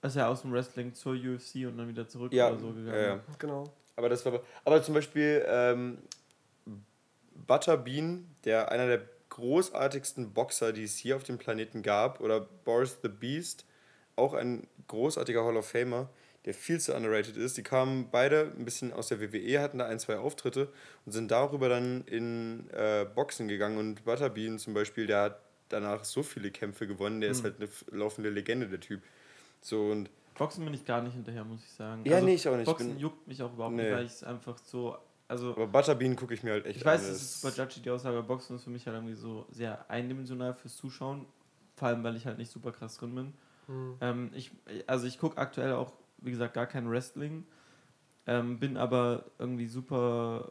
Ist ja aus dem Wrestling zur UFC und dann wieder zurück ja, oder so gegangen. Ja, ja. Genau. Aber das war... Aber zum Beispiel ähm, Butterbean, der einer der großartigsten Boxer, die es hier auf dem Planeten gab, oder Boris the Beast, auch ein großartiger Hall of Famer, der viel zu underrated ist. Die kamen beide ein bisschen aus der WWE, hatten da ein, zwei Auftritte und sind darüber dann in äh, Boxen gegangen. Und Butterbean zum Beispiel, der hat danach so viele Kämpfe gewonnen, der mhm. ist hm. halt eine laufende Legende, der Typ. So und Boxen bin ich gar nicht hinterher, muss ich sagen. Ja, also, nee, ich auch nicht. Boxen juckt mich auch überhaupt nee. nicht, weil ich es einfach so also, aber Butterbean gucke ich mir halt echt Ich weiß, es ist super judgy, die Aussage, Boxen ist für mich halt irgendwie so sehr eindimensional fürs Zuschauen. Vor allem, weil ich halt nicht super krass drin bin. Mhm. Ähm, ich, also ich gucke aktuell auch, wie gesagt, gar kein Wrestling. Ähm, bin aber irgendwie super,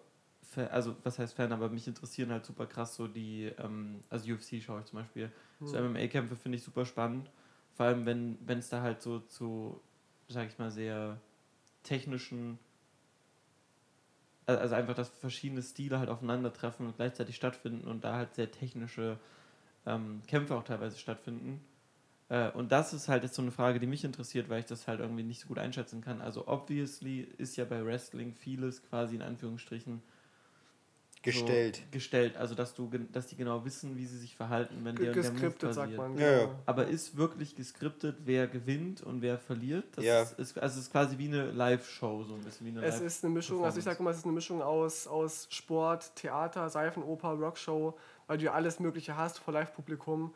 also was heißt Fan, aber mich interessieren halt super krass so die, ähm, also UFC schaue ich zum Beispiel. Mhm. So MMA-Kämpfe finde ich super spannend. Vor allem, wenn es da halt so zu, sag ich mal, sehr technischen also einfach, dass verschiedene Stile halt aufeinandertreffen und gleichzeitig stattfinden und da halt sehr technische ähm, Kämpfe auch teilweise stattfinden. Äh, und das ist halt jetzt so eine Frage, die mich interessiert, weil ich das halt irgendwie nicht so gut einschätzen kann. Also obviously ist ja bei Wrestling vieles quasi in Anführungsstrichen gestellt. So gestellt, also dass du dass die genau wissen, wie sie sich verhalten, wenn der der Move passiert. sagt man. Ja, ja. Aber ist wirklich geskriptet, wer gewinnt und wer verliert? Das ja. ist, ist, also es ist quasi wie eine Live-Show, so ein bisschen wie eine Es ist eine Mischung, also ich sage immer, es ist eine Mischung aus, aus Sport, Theater, Seifenoper, Rockshow, weil du ja alles Mögliche hast vor Live-Publikum.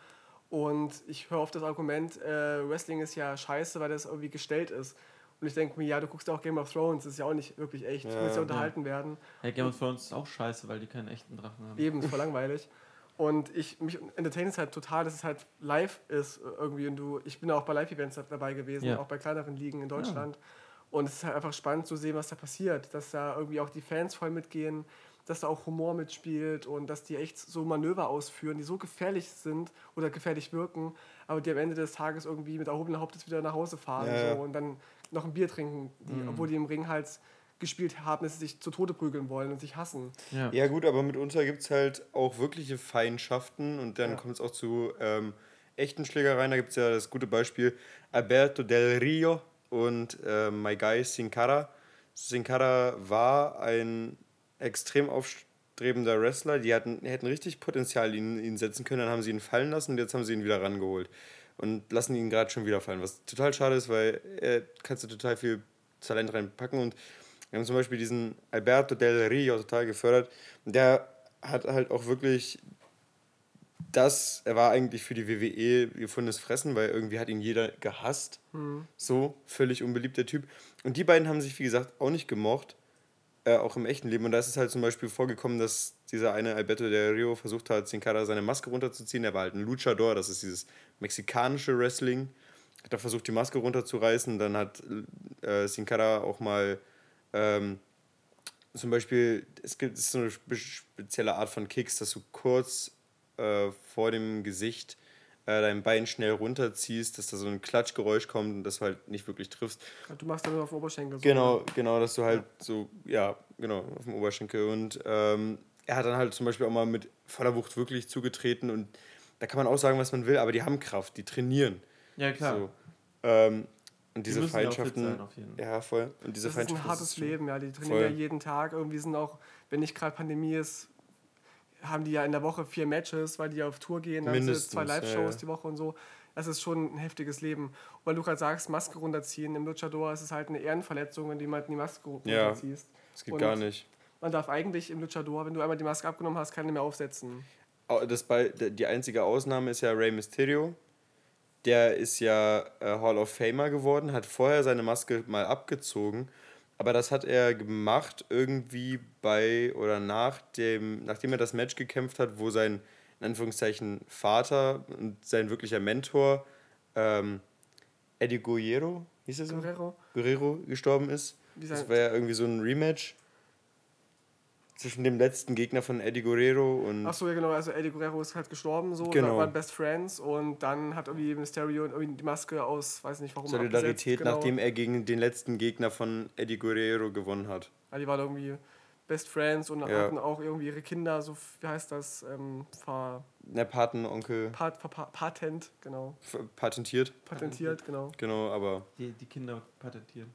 Und ich höre oft das Argument, äh, Wrestling ist ja scheiße, weil das irgendwie gestellt ist. Und ich denke mir, ja, du guckst ja auch Game of Thrones, das ist ja auch nicht wirklich echt. Ja, du musst ja unterhalten ja. werden. Ja, Game of Thrones ist auch scheiße, weil die keinen echten Drachen haben. Eben, ist voll langweilig. Und ich, mich entertain es halt total, dass es halt live ist irgendwie. Und du, ich bin auch bei Live-Events dabei gewesen, ja. auch bei kleineren Ligen in Deutschland. Und es ist halt einfach spannend zu sehen, was da passiert. Dass da irgendwie auch die Fans voll mitgehen, dass da auch Humor mitspielt und dass die echt so Manöver ausführen, die so gefährlich sind oder gefährlich wirken, aber die am Ende des Tages irgendwie mit erhobenem Hauptes wieder nach Hause fahren. So. Und dann noch ein Bier trinken, die, mhm. obwohl die im Ring halt gespielt haben, dass sie sich zu Tode prügeln wollen und sich hassen. Ja, ja gut, aber mitunter gibt es halt auch wirkliche Feindschaften und dann ja. kommt es auch zu ähm, echten Schlägereien. Da gibt es ja das gute Beispiel Alberto Del Rio und äh, My Guy Sin Cara. Sin Cara war ein extrem aufstrebender Wrestler. Die hatten, hätten richtig Potenzial ihn, ihn setzen können, dann haben sie ihn fallen lassen und jetzt haben sie ihn wieder rangeholt und lassen ihn gerade schon wieder fallen, was total schade ist, weil er kannst du total viel Talent reinpacken und wir haben zum Beispiel diesen Alberto Del Rio total gefördert und der hat halt auch wirklich das, er war eigentlich für die WWE gefundenes Fressen, weil irgendwie hat ihn jeder gehasst. Mhm. So, völlig unbeliebter Typ. Und die beiden haben sich, wie gesagt, auch nicht gemocht äh, auch im echten Leben. Und da ist es halt zum Beispiel vorgekommen, dass dieser eine Alberto del Rio versucht hat, Sin Cara seine Maske runterzuziehen. Er war halt ein Luchador, das ist dieses mexikanische Wrestling. Hat er versucht, die Maske runterzureißen. Dann hat äh, Sin Cara auch mal ähm, zum Beispiel, es gibt so eine spezielle Art von Kicks, dass du kurz äh, vor dem Gesicht äh, dein Bein schnell runterziehst, dass da so ein Klatschgeräusch kommt und das du halt nicht wirklich triffst. Du machst dann nur auf dem Oberschenkel. So genau, oder? genau, dass du halt ja. so, ja, genau, auf dem Oberschenkel. Und ähm, er hat dann halt zum Beispiel auch mal mit voller Wucht wirklich zugetreten und da kann man auch sagen, was man will, aber die haben Kraft, die trainieren. Ja, klar. So. Ähm, und diese die Feindschaften. Ja, voll. Und diese das ist ein hartes Leben, ja. Die trainieren voll. ja jeden Tag. Irgendwie sind auch, wenn nicht gerade Pandemie ist, haben die ja in der Woche vier Matches, weil die ja auf Tour gehen, dann sind zwei Live-Shows ja, die Woche und so. Das ist schon ein heftiges Leben. Und weil du gerade sagst, Maske runterziehen, im Luchador ist es halt eine Ehrenverletzung, wenn du jemanden die Maske runterziehst. Ja, das geht und gar nicht. Man darf eigentlich im Luchador, wenn du einmal die Maske abgenommen hast, keine mehr aufsetzen. Das bei, die einzige Ausnahme ist ja Rey Mysterio. Der ist ja äh, Hall of Famer geworden, hat vorher seine Maske mal abgezogen aber das hat er gemacht irgendwie bei oder nach dem, nachdem er das Match gekämpft hat, wo sein, in Anführungszeichen, Vater und sein wirklicher Mentor, ähm, Eddie Guerrero, hieß er so? Guerrero. Guerrero gestorben ist. Das war ja irgendwie so ein Rematch zwischen dem letzten Gegner von Eddie Guerrero und. Achso, ja, genau. Also, Eddie Guerrero ist halt gestorben, so. Genau. waren Best Friends und dann hat irgendwie Mysterio irgendwie die Maske aus, weiß nicht warum. Solidarität, genau. nachdem er gegen den letzten Gegner von Eddie Guerrero gewonnen hat. Ja, die waren irgendwie Best Friends und ja. hatten auch irgendwie ihre Kinder, so, wie heißt das? Ähm, ver. Ne, Patenonkel. Pat, patent, genau. Patentiert. Patentiert, genau. Genau, aber. Die, die Kinder patentieren.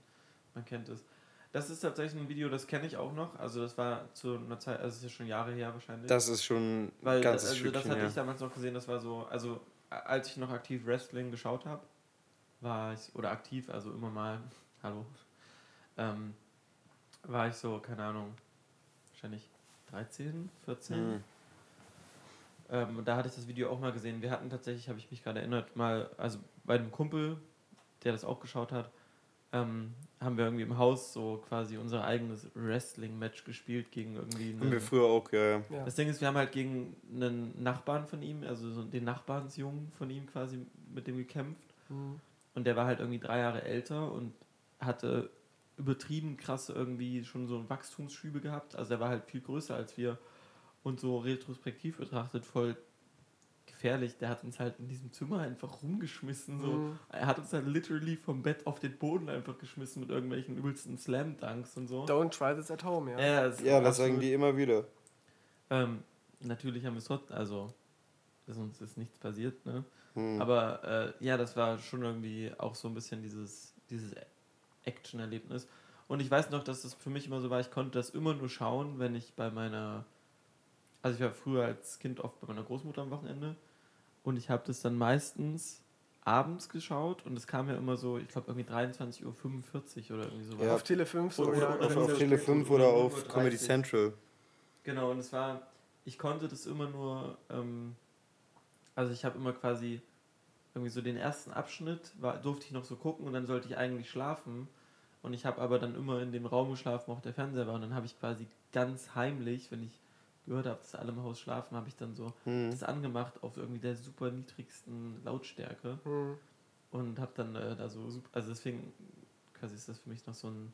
Man kennt es. Das ist tatsächlich ein Video, das kenne ich auch noch. Also das war zu einer Zeit, also es ist ja schon Jahre her wahrscheinlich. Das ist schon Weil ganz das, also das hatte ich damals noch gesehen, das war so, also als ich noch aktiv Wrestling geschaut habe, war ich, oder aktiv, also immer mal, hallo, ähm, war ich so, keine Ahnung, wahrscheinlich 13, 14. Mhm. Ähm, da hatte ich das Video auch mal gesehen. Wir hatten tatsächlich, habe ich mich gerade erinnert, mal, also bei einem Kumpel, der das auch geschaut hat, ähm, haben wir irgendwie im Haus so quasi unser eigenes Wrestling-Match gespielt gegen irgendwie. Einen, haben wir früher auch, ja, ja. Das Ding ist, wir haben halt gegen einen Nachbarn von ihm, also so den Nachbarnsjungen von ihm quasi mit dem gekämpft. Mhm. Und der war halt irgendwie drei Jahre älter und hatte übertrieben krasse irgendwie schon so Wachstumsschübe gehabt. Also er war halt viel größer als wir und so retrospektiv betrachtet voll gefährlich. Der hat uns halt in diesem Zimmer einfach rumgeschmissen. So. Mhm. Er hat uns halt literally vom Bett auf den Boden einfach geschmissen mit irgendwelchen übelsten Slam-Dunks und so. Don't try this at home, ja. Ja, das, ja, das sagen die immer wieder. Ähm, natürlich haben wir es trotzdem, also ist uns ist nichts passiert, ne? Mhm. Aber äh, ja, das war schon irgendwie auch so ein bisschen dieses, dieses Action-Erlebnis. Und ich weiß noch, dass das für mich immer so war, ich konnte das immer nur schauen, wenn ich bei meiner also ich war früher als Kind oft bei meiner Großmutter am Wochenende und ich habe das dann meistens abends geschaut und es kam ja immer so, ich glaube irgendwie 23.45 Uhr oder irgendwie sowas. Ja, auf Tele 5 oder, oder, oder, oder auf Tele 5 oder auf Comedy Central. Genau, und es war, ich konnte das immer nur, ähm, also ich habe immer quasi irgendwie so den ersten Abschnitt, war, durfte ich noch so gucken und dann sollte ich eigentlich schlafen. Und ich habe aber dann immer in dem Raum geschlafen, wo auch der Fernseher war. Und dann habe ich quasi ganz heimlich, wenn ich gehört habe, dass alle im Haus schlafen, habe ich dann so hm. das angemacht auf irgendwie der super niedrigsten Lautstärke hm. und habe dann äh, da so super, also deswegen quasi ist das für mich noch so ein,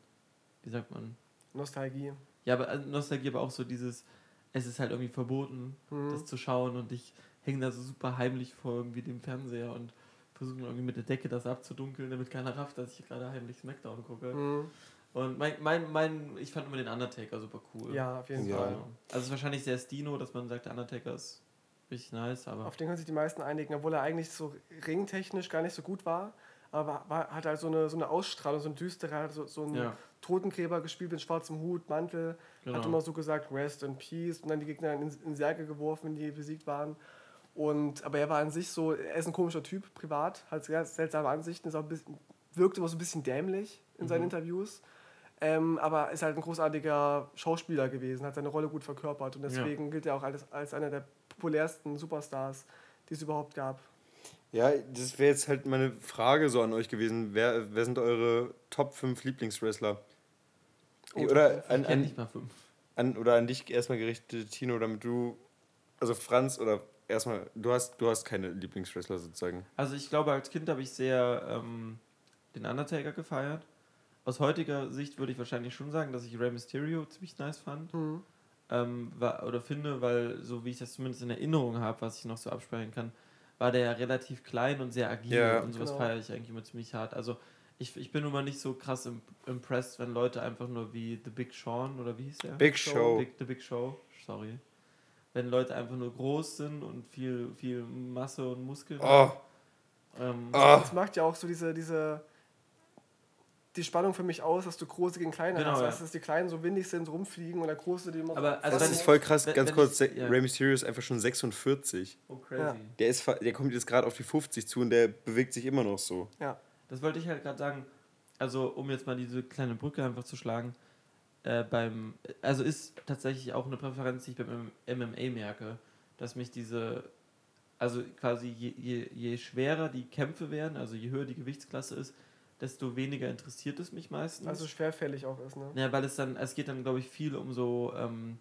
wie sagt man? Nostalgie. Ja, aber also Nostalgie, aber auch so dieses, es ist halt irgendwie verboten, hm. das zu schauen und ich hänge da so super heimlich vor irgendwie dem Fernseher und versuche irgendwie mit der Decke das abzudunkeln, damit keiner rafft, dass ich gerade heimlich Smackdown gucke. Und mein, mein, mein, ich fand immer den Undertaker super cool. Ja, auf jeden ja. Fall. Also es ist wahrscheinlich sehr Stino, dass man sagt, der Undertaker ist richtig nice, aber. Auf den können sich die meisten einigen, obwohl er eigentlich so ringtechnisch gar nicht so gut war. Aber war, hat halt so eine, so eine Ausstrahlung, so ein düsterer, so, so ein ja. Totengräber gespielt mit schwarzem Hut, Mantel. Genau. Hat immer so gesagt, Rest in Peace. Und dann die Gegner in, in Särge geworfen, wenn die besiegt waren. Und, aber er war an sich so, er ist ein komischer Typ, privat, hat sehr seltsame Ansichten, ist auch ein bisschen, wirkte immer so ein bisschen dämlich in seinen mhm. Interviews. Ähm, aber ist halt ein großartiger Schauspieler gewesen, hat seine Rolle gut verkörpert und deswegen ja. gilt er auch als, als einer der populärsten Superstars, die es überhaupt gab. Ja, das wäre jetzt halt meine Frage so an euch gewesen. Wer, wer sind eure Top 5 Lieblingswrestler? Oh, oder an, an, nicht mal fünf. An, oder an dich erstmal gerichtet, Tino, damit du, also Franz oder erstmal, du hast, du hast keine Lieblingswrestler sozusagen. Also ich glaube, als Kind habe ich sehr ähm, den Undertaker gefeiert aus heutiger Sicht würde ich wahrscheinlich schon sagen, dass ich Rey Mysterio ziemlich nice fand. Mhm. Ähm, war, oder finde, weil, so wie ich das zumindest in Erinnerung habe, was ich noch so absprechen kann, war der ja relativ klein und sehr agil ja, und sowas genau. feiere ich eigentlich immer ziemlich hart. Also ich, ich bin mal nicht so krass impressed, wenn Leute einfach nur wie The Big Sean oder wie hieß der? Big Show. Big, The Big Show, sorry. Wenn Leute einfach nur groß sind und viel, viel Masse und Muskeln oh. haben. Ähm, oh. Das macht ja auch so diese, diese die Spannung für mich aus, dass du große gegen kleine genau, hast. Ja. Weißt, dass die kleinen so windig sind, rumfliegen und der große die immer Aber also Das ist voll krass, wenn, ganz wenn kurz. Ich, ja. Rey Mysterio ist einfach schon 46. Oh, crazy. Ja. Der, ist, der kommt jetzt gerade auf die 50 zu und der bewegt sich immer noch so. Ja. Das wollte ich halt gerade sagen. Also, um jetzt mal diese kleine Brücke einfach zu schlagen. Äh, beim, also ist tatsächlich auch eine Präferenz, die ich beim MMA merke, dass mich diese, also quasi je, je, je schwerer die Kämpfe werden, also je höher die Gewichtsklasse ist, desto weniger interessiert es mich meistens. Also schwerfällig auch ist, ne? Ja, weil es dann, es geht dann, glaube ich, viel um so ähm,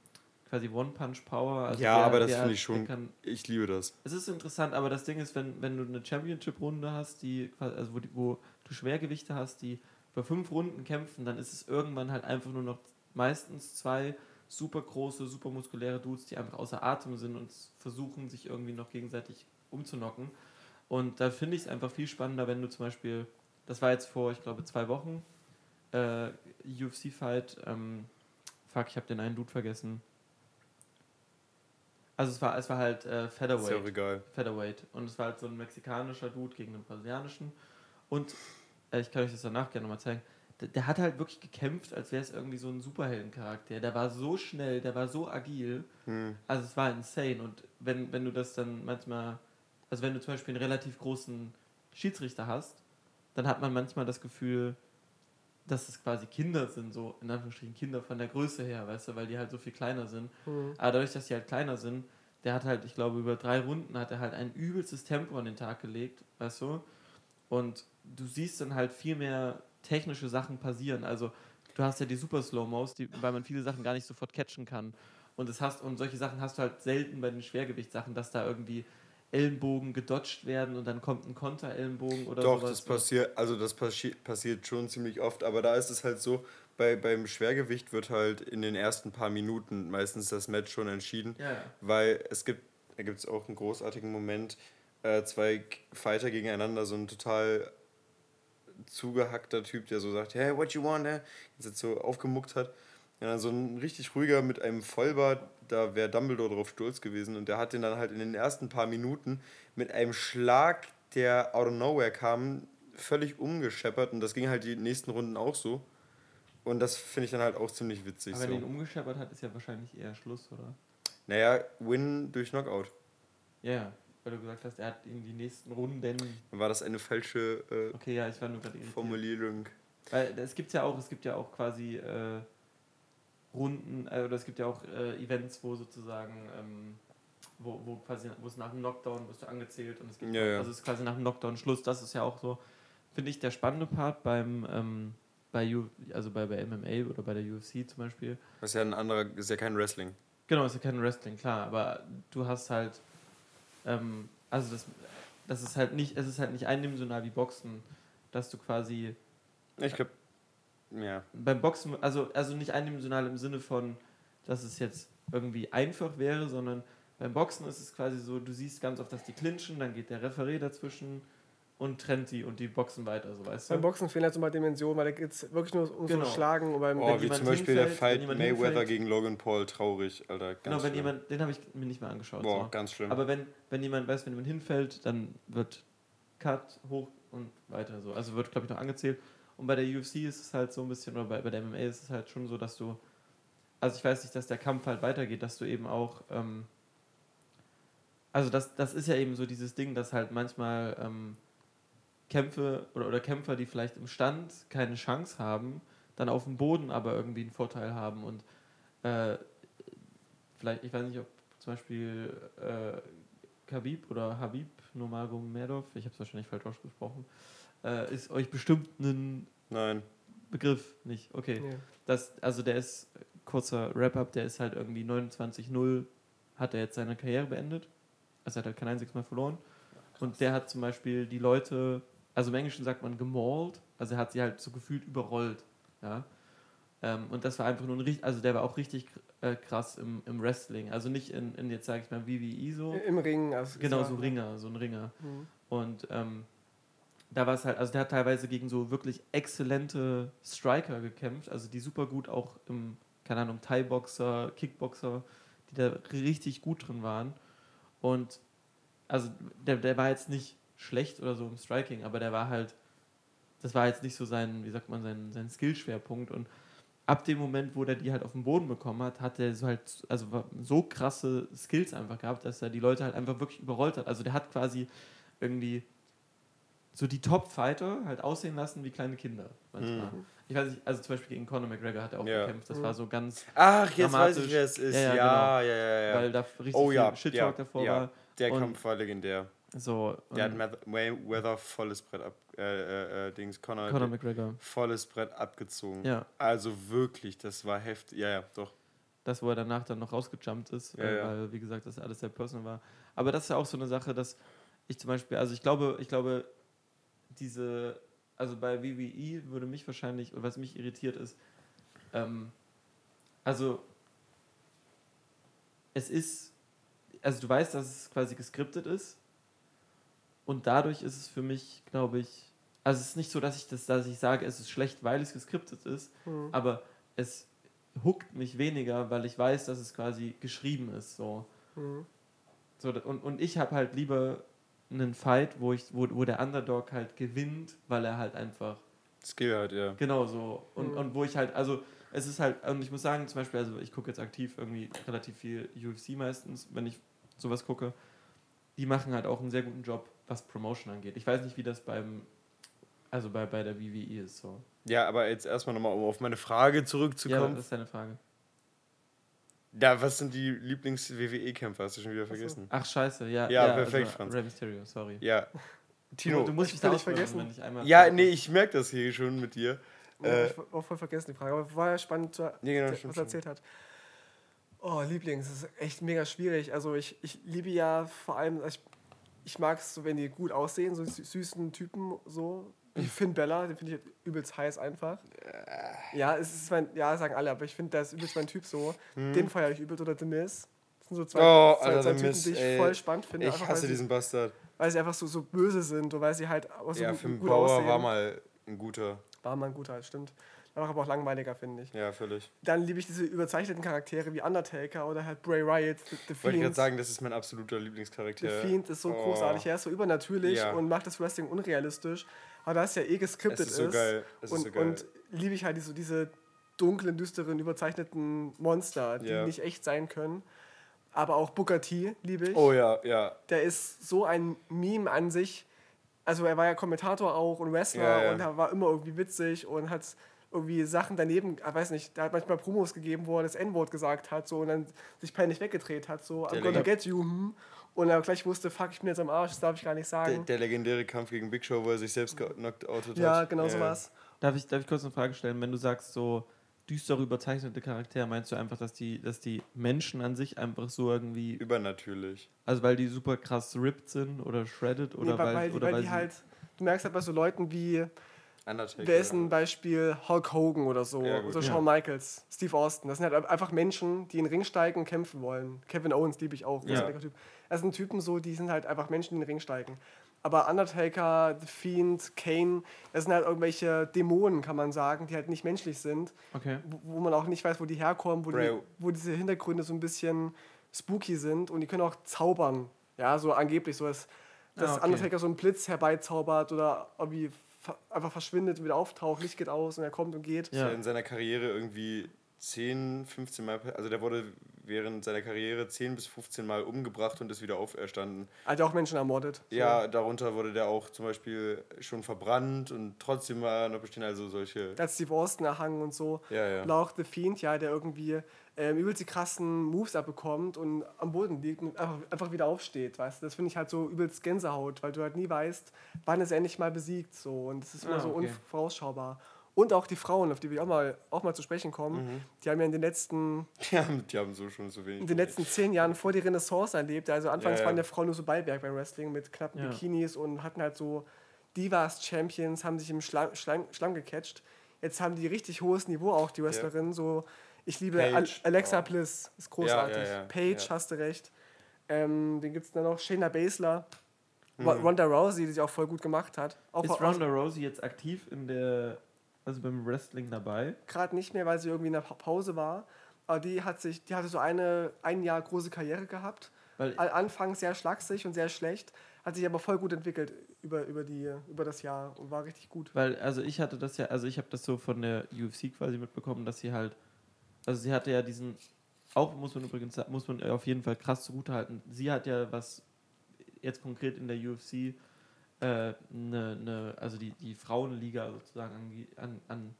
quasi One-Punch-Power. Also ja, wer, aber das finde ich schon, kann, ich liebe das. Es ist interessant, aber das Ding ist, wenn, wenn du eine Championship-Runde hast, die, also wo, die, wo du Schwergewichte hast, die über fünf Runden kämpfen, dann ist es irgendwann halt einfach nur noch meistens zwei super große, super muskuläre Dudes, die einfach außer Atem sind und versuchen, sich irgendwie noch gegenseitig umzunocken. Und da finde ich es einfach viel spannender, wenn du zum Beispiel das war jetzt vor, ich glaube, zwei Wochen. Äh, UFC-Fight. Ähm, fuck, ich habe den einen Dude vergessen. Also es war, es war halt äh, Featherweight. Ist ja egal. Featherweight. Und es war halt so ein mexikanischer Dude gegen einen brasilianischen. Und äh, ich kann euch das danach gerne nochmal zeigen. Der, der, hat halt wirklich gekämpft, als wäre es irgendwie so ein Superheldencharakter. Der war so schnell, der war so agil. Hm. Also es war insane. Und wenn, wenn du das dann manchmal, also wenn du zum Beispiel einen relativ großen Schiedsrichter hast, dann hat man manchmal das Gefühl, dass es quasi Kinder sind, so in Anführungsstrichen Kinder von der Größe her, weißt du, weil die halt so viel kleiner sind. Mhm. Aber dadurch, dass die halt kleiner sind, der hat halt, ich glaube, über drei Runden hat er halt ein übelstes Tempo an den Tag gelegt, weißt du? Und du siehst dann halt viel mehr technische Sachen passieren. Also du hast ja die Super Slow-Mos, weil man viele Sachen gar nicht sofort catchen kann. Und das hast, und solche Sachen hast du halt selten bei den Schwergewichtssachen, dass da irgendwie Ellenbogen gedodged werden und dann kommt ein Konter-Ellenbogen oder Doch, sowas. das passiert, also das passi passiert schon ziemlich oft, aber da ist es halt so, bei, beim Schwergewicht wird halt in den ersten paar Minuten meistens das Match schon entschieden, ja, ja. weil es gibt, da gibt es auch einen großartigen Moment, äh, zwei Fighter gegeneinander, so ein total zugehackter Typ, der so sagt, hey, what you want, eh? Jetzt so aufgemuckt hat. Ja, so ein richtig ruhiger mit einem Vollbart, da wäre Dumbledore drauf stolz gewesen und der hat den dann halt in den ersten paar Minuten mit einem Schlag, der out of nowhere kam, völlig umgescheppert und das ging halt die nächsten Runden auch so. Und das finde ich dann halt auch ziemlich witzig. Aber wenn so. er ihn umgescheppert hat, ist ja wahrscheinlich eher Schluss, oder? Naja, Win durch Knockout. Ja, weil du gesagt hast, er hat in die nächsten Runden. War das eine falsche äh, okay, ja, ich war nur Formulierung? Weil es gibt ja auch, es gibt ja auch quasi äh, Runden, äh, oder es gibt ja auch äh, Events, wo sozusagen, ähm, wo, wo quasi, wo es nach dem Knockdown wirst du angezählt und es gibt, ja, ja. also es ist quasi nach dem Knockdown Schluss. Das ist ja auch so, finde ich, der spannende Part beim, ähm, bei, U, also bei, bei MMA oder bei der UFC zum Beispiel. Das ist ja ein anderer, ist ja kein Wrestling. Genau, ist ja kein Wrestling, klar, aber du hast halt, ähm, also das, das ist halt nicht, es ist halt nicht eindimensional wie Boxen, dass du quasi. Ich glaube, ja. Beim Boxen, also, also nicht eindimensional im Sinne von, dass es jetzt irgendwie einfach wäre, sondern beim Boxen ist es quasi so, du siehst ganz oft, dass die clinchen, dann geht der Referee dazwischen und trennt die und die boxen weiter, so weißt du. Beim Boxen fehlen halt so mal Dimensionen, weil da geht es wirklich nur um genau. so Schlagen. Und beim oh, wie zum Beispiel hinfällt, der Fight Mayweather hinfällt, gegen Logan Paul, traurig, Alter. Ganz genau, wenn schlimm. jemand, den habe ich mir nicht mehr angeschaut. Boah, so. ganz schlimm. Aber wenn, wenn jemand weiß, wenn jemand hinfällt, dann wird Cut, hoch und weiter so. Also wird, glaube ich, noch angezählt. Und bei der UFC ist es halt so ein bisschen, oder bei, bei der MMA ist es halt schon so, dass du, also ich weiß nicht, dass der Kampf halt weitergeht, dass du eben auch, ähm, also das, das ist ja eben so dieses Ding, dass halt manchmal ähm, Kämpfe oder, oder Kämpfer, die vielleicht im Stand keine Chance haben, dann auf dem Boden aber irgendwie einen Vorteil haben. Und äh, vielleicht, ich weiß nicht, ob zum Beispiel äh, Khabib oder Habib Nurmagomedov, ich habe es wahrscheinlich falsch ausgesprochen, äh, ist euch bestimmt ein Nein. Begriff nicht. Okay. Ja. Das, also der ist, kurzer Wrap-up, der ist halt irgendwie 29-0, hat er jetzt seine Karriere beendet. Also er hat halt kein einziges Mal verloren. Krass. Und der hat zum Beispiel die Leute, also im Englischen sagt man gemault, also er hat sie halt so gefühlt überrollt. Ja. Ähm, und das war einfach nur ein richtig, also der war auch richtig äh, krass im, im Wrestling. Also nicht in, in jetzt sage ich mal WWE so. Im Ring, also Genau, so Ringer, so ein Ringer. Mhm. Und ähm, da war es halt, also der hat teilweise gegen so wirklich exzellente Striker gekämpft, also die super gut auch im, keine Ahnung, Thai-Boxer, Kickboxer, die da richtig gut drin waren. Und also der, der war jetzt nicht schlecht oder so im Striking, aber der war halt, das war jetzt nicht so sein, wie sagt man, sein, sein Skillschwerpunkt. Und ab dem Moment, wo der die halt auf den Boden bekommen hat, hat er so halt, also so krasse Skills einfach gehabt, dass er die Leute halt einfach wirklich überrollt hat. Also der hat quasi irgendwie so die Top-Fighter halt aussehen lassen wie kleine Kinder manchmal. Mhm. Ich weiß nicht, also zum Beispiel gegen Conor McGregor hat er auch ja. gekämpft. Das mhm. war so ganz. Ach, jetzt weiß ich, wer es ist. Ja, ja, ja, genau. ja, ja, Weil da richtig oh, viel Shit-Talk davor war. Der und Kampf war legendär. So, der hat Weather volles Brett ab, äh, äh, äh, Dings, Conor, Conor McGregor. volles Brett abgezogen. Ja. Also wirklich, das war heftig. Ja, ja, doch. Das, wo er danach dann noch rausgejumpt ist, ja, ja. weil, wie gesagt, das alles sehr personal war. Aber das ist ja auch so eine Sache, dass ich zum Beispiel, also ich glaube, ich glaube, diese, also bei WWE würde mich wahrscheinlich, was mich irritiert ist, ähm, also es ist, also du weißt, dass es quasi geskriptet ist und dadurch ist es für mich, glaube ich, also es ist nicht so, dass ich das, dass ich sage, es ist schlecht, weil es geskriptet ist, mhm. aber es huckt mich weniger, weil ich weiß, dass es quasi geschrieben ist, so. Mhm. so und, und ich habe halt lieber einen Fight, wo, ich, wo, wo der Underdog halt gewinnt, weil er halt einfach. Skill hat, ja. Genau so. Und, mhm. und wo ich halt, also es ist halt, und ich muss sagen, zum Beispiel, also ich gucke jetzt aktiv irgendwie relativ viel UFC meistens, wenn ich sowas gucke. Die machen halt auch einen sehr guten Job, was Promotion angeht. Ich weiß nicht, wie das beim, also bei, bei der WWE ist so. Ja, aber jetzt erstmal nochmal, um auf meine Frage zurückzukommen. Ja, das ist deine Frage. Ja, was sind die Lieblings-WWE-Kämpfer? Hast du schon wieder vergessen? Ach, scheiße, ja. Ja, ja perfekt, also, Franz. Rey Mysterio, sorry. Ja. Tino. Du, du musst mich da nicht vergessen. Wenn ich einmal ja, nee, ich merke das hier schon mit dir. Ja, äh, ich auch voll vergessen die Frage, aber war ja spannend, ja, genau, was stimmt, erzählt hat. Oh, Lieblings, das ist echt mega schwierig. Also ich, ich liebe ja vor allem, ich, ich mag es so, wenn die gut aussehen, so süßen Typen so. Wie Finn Bella, den finde ich übelst heiß einfach. Ja, es ist mein, ja, sagen alle, aber ich finde, der ist übelst mein Typ so. Hm. Den feiere ich übelst oder The Miz. Das sind so zwei, oh, zwei, zwei Typen, die ich ey, voll spannend finde. Ich hasse diesen Bastard. Weil sie einfach so, so böse sind und weil sie halt auch so ja, gut, Finn gut Bauer aussehen. war mal ein guter. War mal ein guter, stimmt. War aber auch langweiliger, finde ich. Ja, völlig. Dann liebe ich diese überzeichneten Charaktere wie Undertaker oder halt Bray Wyatt, The, The Fiend. Wollte ich gerade sagen, das ist mein absoluter Lieblingscharakter. The Fiend ist so oh. großartig, er ist so übernatürlich ja. und macht das Wrestling unrealistisch. Aber da es ja eh geskriptet ist, so geil. und, so und liebe ich halt diese, diese dunklen, düsteren, überzeichneten Monster, die ja. nicht echt sein können. Aber auch Booker T liebe ich. Oh ja, ja. Der ist so ein Meme an sich. Also er war ja Kommentator auch und Wrestler ja, ja. und er war immer irgendwie witzig und hat irgendwie Sachen daneben, ich weiß nicht, der hat manchmal Promos gegeben, wo er das N-Wort gesagt hat so und dann sich peinlich weggedreht hat, so I'm gonna get you. Hm. Und er gleich wusste, fuck, ich bin jetzt am Arsch, das darf ich gar nicht sagen. Der, der legendäre Kampf gegen Big Show, wo er sich selbst knockt out hat. Ja, genau ja, so war's. Darf ich, darf ich kurz eine Frage stellen? Wenn du sagst, so düster überzeichnete Charaktere, meinst du einfach, dass die, dass die Menschen an sich einfach so irgendwie. Übernatürlich. Also weil die super krass ripped sind oder shredded oder nee, weil, weil, oder weil, weil die halt. Du merkst halt bei so Leuten wie. Undertaker. Wer ist ein Beispiel? Hulk Hogan oder so. Ja, oder Shawn ja. Michaels, Steve Austin. Das sind halt einfach Menschen, die in den Ring steigen und kämpfen wollen. Kevin Owens liebe ich auch. Ja. Typ. Das sind Typen so, die sind halt einfach Menschen, die in den Ring steigen. Aber Undertaker, The Fiend, Kane, das sind halt irgendwelche Dämonen, kann man sagen, die halt nicht menschlich sind. Okay. Wo, wo man auch nicht weiß, wo die herkommen, wo, die, wo diese Hintergründe so ein bisschen spooky sind und die können auch zaubern. Ja, so angeblich so, dass, dass ah, okay. Undertaker so einen Blitz herbeizaubert oder irgendwie einfach verschwindet und wieder auftaucht, Licht geht aus und er kommt und geht. Ja. In seiner Karriere irgendwie 10, 15 Mal, also der wurde während seiner Karriere 10 bis 15 Mal umgebracht und ist wieder auferstanden. Hat er auch Menschen ermordet? Ja, darunter wurde der auch zum Beispiel schon verbrannt und trotzdem war er noch bestehen, also solche. Da hat Steve Austin erhangen und so. Ja, ja. Und auch The Fiend, ja, der irgendwie ähm, übelst die krassen Moves abbekommt und am Boden liegt und einfach, einfach wieder aufsteht, weißt du. Das finde ich halt so übelst Gänsehaut, weil du halt nie weißt, wann es endlich mal besiegt, so. Und das ist immer ah, okay. so unvorausschaubar. Und auch die Frauen, auf die wir auch mal, auch mal zu sprechen kommen, mhm. die haben ja in den letzten. Die haben, die haben so schon so wenig. In den letzten zehn Jahren vor die Renaissance erlebt. Also anfangs ja, ja. waren ja Frauen nur so Beiwerk beim Wrestling mit knappen ja. Bikinis und hatten halt so Divas-Champions, haben sich im Schlamm, Schlamm, Schlamm gecatcht. Jetzt haben die richtig hohes Niveau, auch die Wrestlerinnen. Ja. So, ich liebe Page. Alexa oh. Bliss, ist großartig. Ja, ja, Paige, hast du recht. Ähm, den gibt es dann noch Shayna Baszler. Mhm. Ronda Rousey, die sich auch voll gut gemacht hat. Auch ist Ronda Rousey jetzt aktiv in der, also beim Wrestling dabei? Gerade nicht mehr, weil sie irgendwie in der Pause war. Aber die hat sich, die hatte so eine ein Jahr große Karriere gehabt. Weil Anfangs sehr schlaksig und sehr schlecht, hat sich aber voll gut entwickelt über, über, die, über das Jahr und war richtig gut. Weil, also ich hatte das ja, also ich habe das so von der UFC quasi mitbekommen, dass sie halt, also sie hatte ja diesen, auch muss man übrigens, muss man auf jeden Fall krass zugutehalten, sie hat ja was jetzt konkret in der UFC äh, ne, ne, also die, die Frauenliga sozusagen ange, an, an,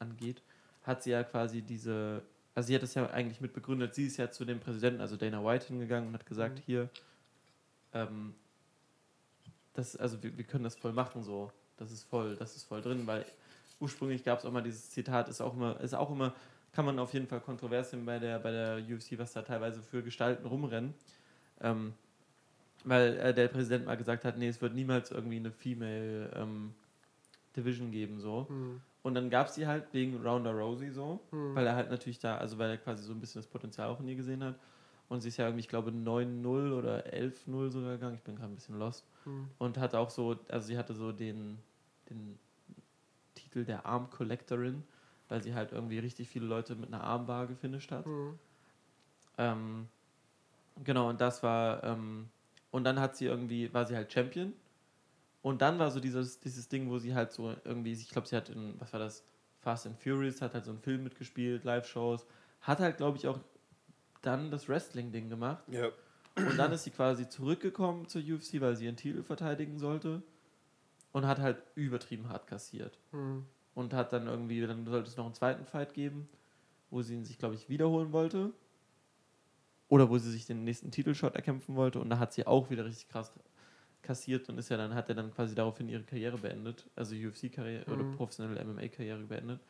angeht, hat sie ja quasi diese, also sie hat das ja eigentlich mit begründet, sie ist ja zu dem Präsidenten, also Dana White, hingegangen und hat gesagt, mhm. hier, ähm, das, also wir, wir können das voll machen, so, das ist voll, das ist voll drin, weil ursprünglich gab es auch mal dieses Zitat, ist auch immer, ist auch immer, kann man auf jeden Fall kontrovers sehen bei der, bei der UFC, was da teilweise für Gestalten rumrennen. Ähm, weil äh, der Präsident mal gesagt hat, nee, es wird niemals irgendwie eine Female ähm, Division geben, so. Mhm. Und dann gab es die halt wegen Rounder Rosie so, mhm. weil er halt natürlich da, also weil er quasi so ein bisschen das Potenzial auch in ihr gesehen hat. Und sie ist ja irgendwie, ich glaube, 9-0 oder 11-0 sogar gegangen. Ich bin gerade ein bisschen lost. Mhm. Und hat auch so, also sie hatte so den, den Titel der Arm Collectorin, weil sie halt irgendwie richtig viele Leute mit einer Armbar gefinisht hat. Mhm. Ähm, genau, und das war, ähm, und dann hat sie irgendwie, war sie halt Champion. Und dann war so dieses, dieses Ding, wo sie halt so irgendwie, ich glaube, sie hat in, was war das, Fast and Furious, hat halt so einen Film mitgespielt, Live-Shows, hat halt, glaube ich, auch dann das Wrestling-Ding gemacht. Ja. Und dann ist sie quasi zurückgekommen zur UFC, weil sie ihren Titel verteidigen sollte. Und hat halt übertrieben hart kassiert. Mhm. Und hat dann irgendwie, dann sollte es noch einen zweiten Fight geben, wo sie ihn sich, glaube ich, wiederholen wollte. Oder wo sie sich den nächsten Titelshot erkämpfen wollte. Und da hat sie auch wieder richtig krass kassiert und ist ja dann, hat er dann quasi daraufhin ihre Karriere beendet. Also UFC-Karriere mhm. oder professionelle MMA-Karriere beendet.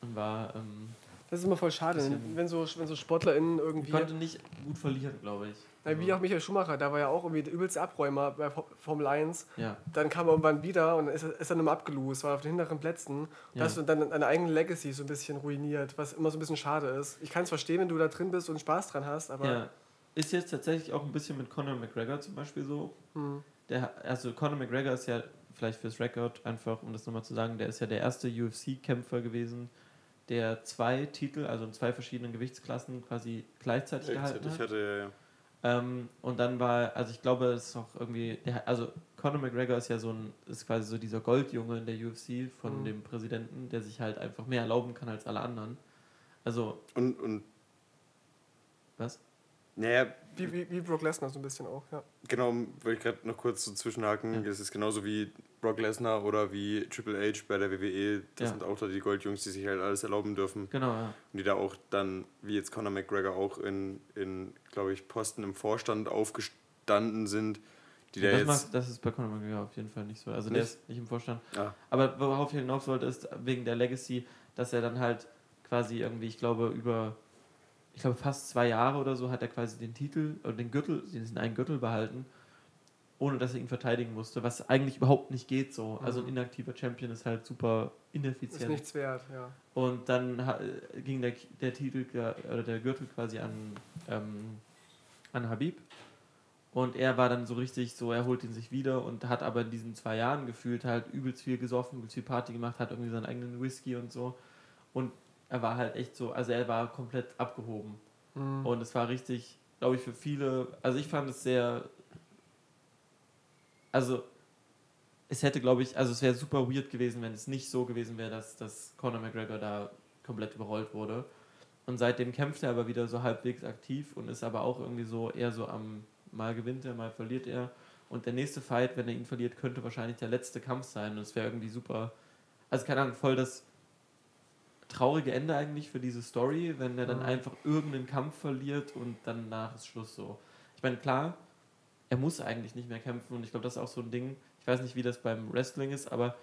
Und war ähm, das ist immer voll schade, wenn so, wenn so SportlerInnen irgendwie. Ich konnte nicht gut verlieren, glaube ich. Ja, wie auch Michael Schumacher, da war ja auch irgendwie der übelste Abräumer bei Formel 1. Ja. Dann kam er irgendwann wieder und ist, ist dann immer abgelost, war auf den hinteren Plätzen. Ja. hast du dann deine eigene Legacy so ein bisschen ruiniert, was immer so ein bisschen schade ist. Ich kann es verstehen, wenn du da drin bist und Spaß dran hast, aber. Ja. Ist jetzt tatsächlich auch ein bisschen mit Conor McGregor zum Beispiel so. Hm. Der, also Conor McGregor ist ja, vielleicht fürs Record einfach, um das nochmal zu sagen, der ist ja der erste UFC-Kämpfer gewesen, der zwei Titel, also in zwei verschiedenen Gewichtsklassen quasi gleichzeitig, gleichzeitig gehalten hat. Hatte, ja, ja. Ähm, und dann war, also ich glaube, es ist auch irgendwie, der, also Conor McGregor ist ja so ein, ist quasi so dieser Goldjunge in der UFC von mhm. dem Präsidenten, der sich halt einfach mehr erlauben kann als alle anderen. Also. Und, und was? Naja. Wie, wie, wie Brock Lesnar so ein bisschen auch, ja. Genau, wollte ich gerade noch kurz so zwischenhaken. Ja. Das ist genauso wie Brock Lesnar oder wie Triple H bei der WWE. Das ja. sind auch da die Goldjungs, die sich halt alles erlauben dürfen. Genau, ja. Und die da auch dann, wie jetzt Conor McGregor, auch in, in glaube ich, Posten im Vorstand aufgestanden sind. Die ja, da das, macht, das ist bei Conor McGregor auf jeden Fall nicht so. Also nicht? der ist nicht im Vorstand. Ah. Aber worauf ich hinaus wollte, ist wegen der Legacy, dass er dann halt quasi irgendwie, ich glaube, über ich glaube, fast zwei Jahre oder so hat er quasi den Titel oder den Gürtel, diesen einen Gürtel behalten, ohne dass er ihn verteidigen musste, was eigentlich überhaupt nicht geht so. Mhm. Also ein inaktiver Champion ist halt super ineffizient. Ist nichts wert, ja. Und dann ging der, der Titel oder der Gürtel quasi an, ähm, an Habib. Und er war dann so richtig so, er holt ihn sich wieder und hat aber in diesen zwei Jahren gefühlt halt übelst viel gesoffen, übelst viel Party gemacht, hat irgendwie seinen eigenen Whisky und so. Und er war halt echt so, also er war komplett abgehoben. Mhm. Und es war richtig, glaube ich, für viele, also ich fand es sehr, also es hätte, glaube ich, also es wäre super weird gewesen, wenn es nicht so gewesen wäre, dass, dass Conor McGregor da komplett überrollt wurde. Und seitdem kämpft er aber wieder so halbwegs aktiv und ist aber auch irgendwie so eher so am, mal gewinnt er, mal verliert er. Und der nächste Fight, wenn er ihn verliert, könnte wahrscheinlich der letzte Kampf sein. Und es wäre irgendwie super, also keine Ahnung, voll das traurige Ende eigentlich für diese Story, wenn er dann mhm. einfach irgendeinen Kampf verliert und dann nach ist Schluss so. Ich meine, klar, er muss eigentlich nicht mehr kämpfen und ich glaube, das ist auch so ein Ding, ich weiß nicht, wie das beim Wrestling ist, aber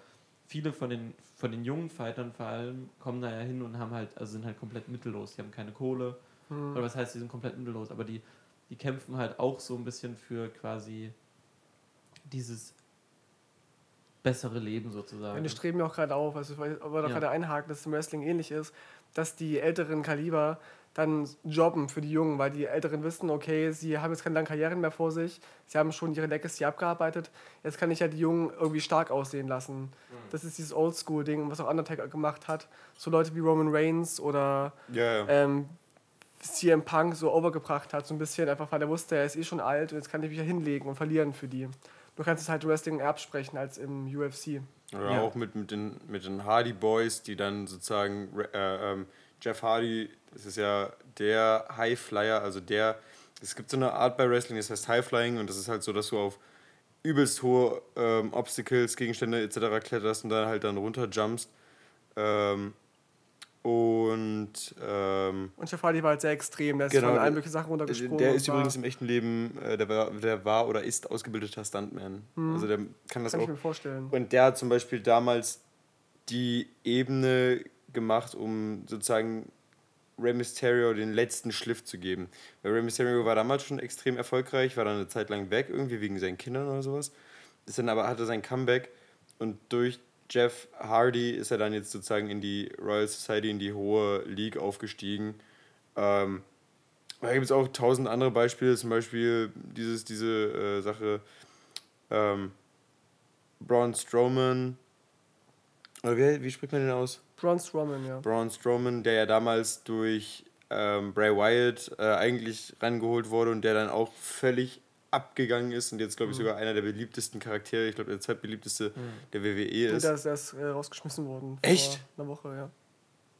viele von den, von den jungen Fightern vor allem kommen da ja hin und haben halt, also sind halt komplett mittellos, die haben keine Kohle. Mhm. Oder was heißt, die sind komplett mittellos, aber die, die kämpfen halt auch so ein bisschen für quasi dieses bessere Leben sozusagen. Und die streben ja auch gerade auf, also ich wollte ja. gerade einhaken, dass es im Wrestling ähnlich ist, dass die älteren Kaliber dann jobben für die Jungen, weil die Älteren wissen, okay, sie haben jetzt keine langen Karrieren mehr vor sich, sie haben schon ihre Legacy abgearbeitet, jetzt kann ich ja die Jungen irgendwie stark aussehen lassen. Mhm. Das ist dieses Oldschool-Ding, was auch Undertaker gemacht hat. So Leute wie Roman Reigns oder ja, ja. Ähm, CM Punk so overgebracht hat, so ein bisschen, einfach weil er wusste, er ist eh schon alt und jetzt kann ich mich ja hinlegen und verlieren für die. Du kannst es halt Wrestling absprechen als im UFC. Oder ja. auch mit, mit, den, mit den Hardy Boys, die dann sozusagen äh, ähm, Jeff Hardy, das ist ja der High Flyer, also der, es gibt so eine Art bei Wrestling, das heißt High Flying und das ist halt so, dass du auf übelst hohe ähm, Obstacles, Gegenstände etc. kletterst und dann halt dann runter jumpst. Ähm, und ähm, und Hardy war halt sehr extrem, der ist genau, von allen möglichen Sachen runtergesprungen. Der ist übrigens im echten Leben, äh, der, war, der war oder ist ausgebildeter Stuntman. Hm. Also der kann das kann auch. Kann ich mir vorstellen. Und der hat zum Beispiel damals die Ebene gemacht, um sozusagen Rey Mysterio den letzten Schliff zu geben. Weil Rey Mysterio war damals schon extrem erfolgreich, war dann eine Zeit lang weg, irgendwie wegen seinen Kindern oder sowas. Ist dann aber hatte sein Comeback und durch Jeff Hardy ist er dann jetzt sozusagen in die Royal Society, in die hohe League aufgestiegen. Ähm, da gibt es auch tausend andere Beispiele, zum Beispiel dieses, diese äh, Sache ähm, Braun Strowman. Oder wie, wie spricht man den aus? Braun Strowman, ja. Braun Strowman, der ja damals durch ähm, Bray Wyatt äh, eigentlich rangeholt wurde und der dann auch völlig abgegangen ist und jetzt, glaube ich, mhm. sogar einer der beliebtesten Charaktere, ich glaube, der zweitbeliebteste mhm. der WWE ist. Der ist erst äh, rausgeschmissen worden. Echt? Vor einer Woche, ja.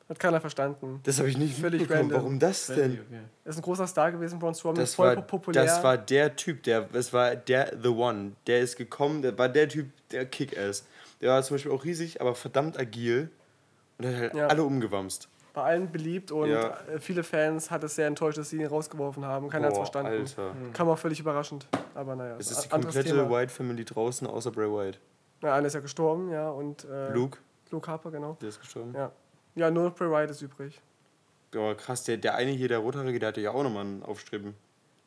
Hat keiner verstanden. Das habe ich nicht Völlig random. Warum das denn? Okay. Er ist ein großer Star gewesen, Braun Strowman, das voll war, populär. Das war der Typ, der, das war der The One. Der ist gekommen, der war der Typ, der Kick-Ass. Der war zum Beispiel auch riesig, aber verdammt agil und hat halt ja. alle umgewamst bei allen beliebt und ja. Äh, viele Fans hat es sehr enttäuscht, dass sie ihn rausgeworfen haben. Keiner hat es verstanden. Alter. Mhm. Kam auch völlig überraschend. Aber naja. Es ist die komplette Thema. White Family draußen, außer Bray White. Ja, einer ist ja gestorben, ja. Und, äh, Luke? Luke Harper, genau. Der ist gestorben. Ja, ja nur noch Bray White ist übrig. Ja, krass, der, der eine hier, der Rothaarige, der hatte ja auch nochmal einen Aufstreben.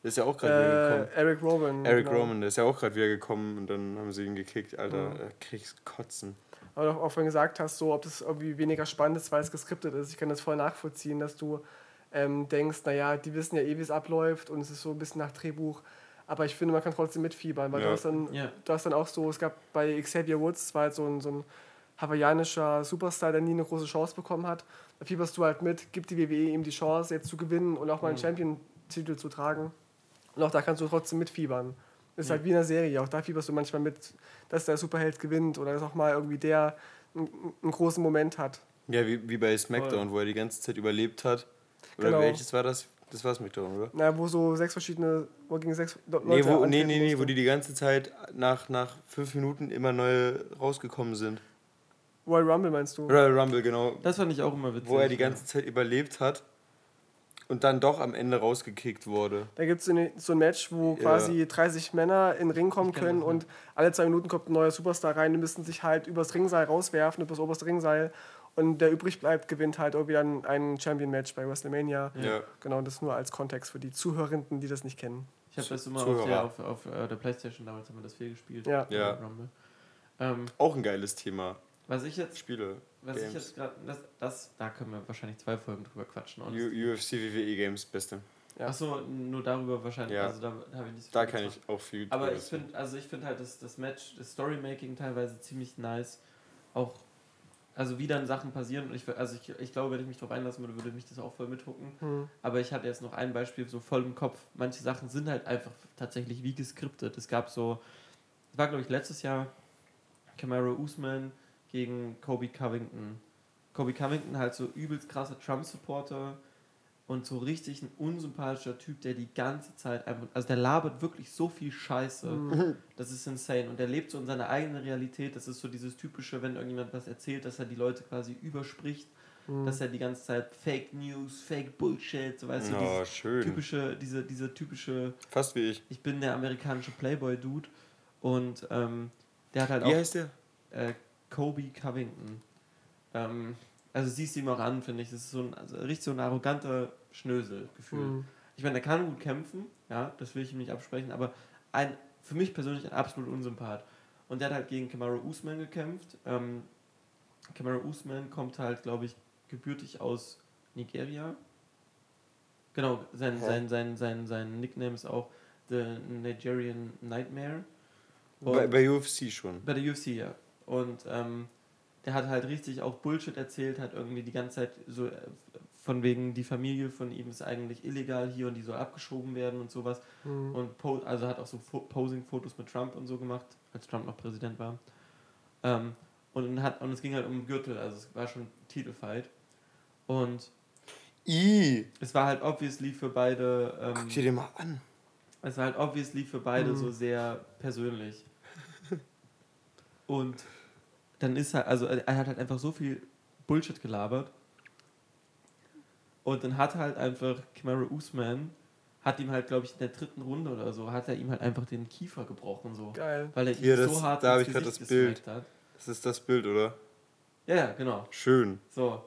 Der ist ja auch gerade äh, wieder gekommen. Eric Roman. Eric genau. Roman, der ist ja auch gerade wieder gekommen und dann haben sie ihn gekickt. Alter, mhm. da kriegst kotzen aber auch, auch wenn du gesagt hast, so, ob das irgendwie weniger spannend ist, weil es geskriptet ist. Ich kann das voll nachvollziehen, dass du ähm, denkst, naja, die wissen ja eh, wie es abläuft und es ist so ein bisschen nach Drehbuch. Aber ich finde, man kann trotzdem mitfiebern, weil ja. du, hast dann, ja. du hast dann auch so, es gab bei Xavier Woods, war halt so ein, so ein hawaiianischer Superstar, der nie eine große Chance bekommen hat. Da fieberst du halt mit, gibt die WWE ihm die Chance, jetzt zu gewinnen und auch mal einen mhm. Champion-Titel zu tragen. Und auch da kannst du trotzdem mitfiebern. Ist halt wie in einer Serie. Auch da fieberst du manchmal mit, dass der Superheld gewinnt oder dass auch mal irgendwie der einen, großen Moment hat. Ja, wie, wie bei SmackDown, wo er die ganze Zeit überlebt hat. Oder genau. welches war das? Das war SmackDown, oder? Na, wo so sechs verschiedene, wo gegen sechs Leute nee, wo, nee, nee, nee, wo die die ganze Zeit nach, nach fünf Minuten immer neue rausgekommen sind. Royal Rumble meinst du? Royal Rumble, genau. Das fand ich auch immer witzig. Wo er die ganze Zeit überlebt hat und dann doch am Ende rausgekickt wurde. Da gibt es so ein Match, wo quasi ja. 30 Männer in den Ring kommen können und alle zwei Minuten kommt ein neuer Superstar rein. Die müssen sich halt übers Ringseil rauswerfen, übers oberste Ringseil. Und der übrig bleibt, gewinnt halt irgendwie dann ein Champion-Match bei WrestleMania. Ja. Genau, das nur als Kontext für die Zuhörenden, die das nicht kennen. Ich habe das immer auf der, auf, auf, auf der, Playstation damals haben wir das viel gespielt. Ja. ja. Ähm, Auch ein geiles Thema. Was ich jetzt. Spiele. Was Games. ich jetzt gerade. Das, das, da können wir wahrscheinlich zwei Folgen drüber quatschen. UFC WWE Games, beste. Ja. Achso, nur darüber wahrscheinlich. Ja. Also da habe ich nicht so Da kann ich auch viel. Aber ich finde, also ich finde halt das, das Match, das Storymaking teilweise ziemlich nice. Auch, also wie dann Sachen passieren. Und ich, also ich, ich glaube, wenn ich mich darauf einlassen würde, würde mich das auch voll mithucken. Mhm. Aber ich hatte jetzt noch ein Beispiel so voll im Kopf. Manche Sachen sind halt einfach tatsächlich wie geskriptet. Es gab so, das war glaube ich letztes Jahr, Camaro Usman gegen Kobe Covington. Kobe Covington halt so übelst krasser Trump-Supporter und so richtig ein unsympathischer Typ, der die ganze Zeit einfach, also der labert wirklich so viel Scheiße. Mhm. Das ist insane. Und der lebt so in seiner eigenen Realität. Das ist so dieses typische, wenn irgendjemand was erzählt, dass er die Leute quasi überspricht. Mhm. Dass er die ganze Zeit Fake News, Fake Bullshit, so weißt du, oh, schön. typische, diese, diese typische. Fast wie ich. Ich bin der amerikanische Playboy-Dude. Und ähm, der hat halt wie auch. Wie heißt der? Äh, Kobe Covington. Ähm, also siehst du ihm auch an, finde ich. Das ist so ein also richtig so ein arroganter Schnösel-Gefühl. Mhm. Ich meine, er kann gut kämpfen, ja, das will ich ihm nicht absprechen, aber ein, für mich persönlich ein absolut Unsympath. Und der hat halt gegen Kamaru Usman gekämpft. Ähm, Kamaru Usman kommt halt, glaube ich, gebürtig aus Nigeria. Genau, sein, sein, sein, sein, sein Nickname ist auch The Nigerian Nightmare. bei, bei UFC schon. Bei der UFC, ja. Und ähm, der hat halt richtig auch Bullshit erzählt, hat irgendwie die ganze Zeit so äh, von wegen, die Familie von ihm ist eigentlich illegal hier und die soll abgeschoben werden und sowas. Mhm. Und also hat auch so Posing-Fotos mit Trump und so gemacht, als Trump noch Präsident war. Ähm, und, hat, und es ging halt um Gürtel, also es war schon Titelfight. Und I. es war halt obviously für beide. Ähm, Guck dir den mal an. Es war halt obviously für beide mhm. so sehr persönlich. Und dann ist halt, also er hat halt einfach so viel Bullshit gelabert und dann hat halt einfach Kamaru Usman, hat ihm halt, glaube ich, in der dritten Runde oder so, hat er ihm halt einfach den Kiefer gebrochen. So. Geil. Weil er Hier, ihm das, so hart da habe ich gerade das Bild. Hat. Das ist das Bild, oder? Ja, ja, genau. Schön. So.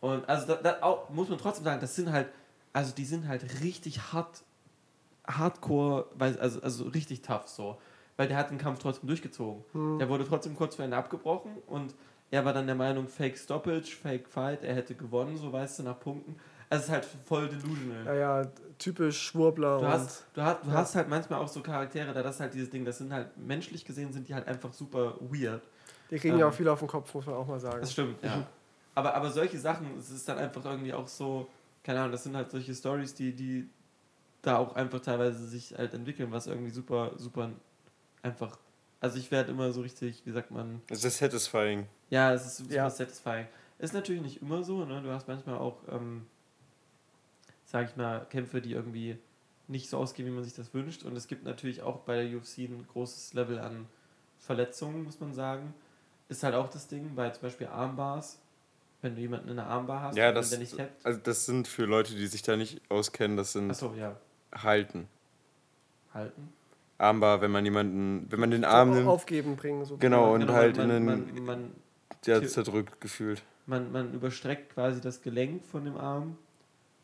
Und also da, da auch, muss man trotzdem sagen, das sind halt, also die sind halt richtig hart, hardcore, also, also richtig tough so. Weil der hat den Kampf trotzdem durchgezogen. Hm. Der wurde trotzdem kurz vor Ende abgebrochen und er war dann der Meinung, Fake Stoppage, Fake Fight, er hätte gewonnen, so weißt du, nach Punkten. Also es ist halt voll delusional. Ja, ja, typisch Schwurbler. Du, hast, du, hast, du ja. hast halt manchmal auch so Charaktere, da das halt dieses Ding, das sind halt menschlich gesehen, sind die halt einfach super weird. Die kriegen ähm, ja auch viel auf den Kopf, muss man auch mal sagen. Das stimmt, ja. aber, aber solche Sachen, es ist dann einfach irgendwie auch so, keine Ahnung, das sind halt solche Stories, die, die da auch einfach teilweise sich halt entwickeln, was irgendwie super, super einfach. Also ich werde immer so richtig, wie sagt man. Es ist satisfying. Ja, es ist super ja. satisfying. Ist natürlich nicht immer so, ne? Du hast manchmal auch ähm, sage ich mal, Kämpfe, die irgendwie nicht so ausgehen, wie man sich das wünscht. Und es gibt natürlich auch bei der UFC ein großes Level an Verletzungen, muss man sagen. Ist halt auch das Ding, bei zum Beispiel Armbars, wenn du jemanden in der Armbar hast, ja, das, der nicht tappt. Also das sind für Leute, die sich da nicht auskennen, das sind so, ja. Halten. Halten? Armbar, wenn man jemanden, wenn man den Arm nimmt. Aufgeben bringen. So genau, und genau, halt man, in den, man, man, ja, zerdrückt gefühlt. Man, man überstreckt quasi das Gelenk von dem Arm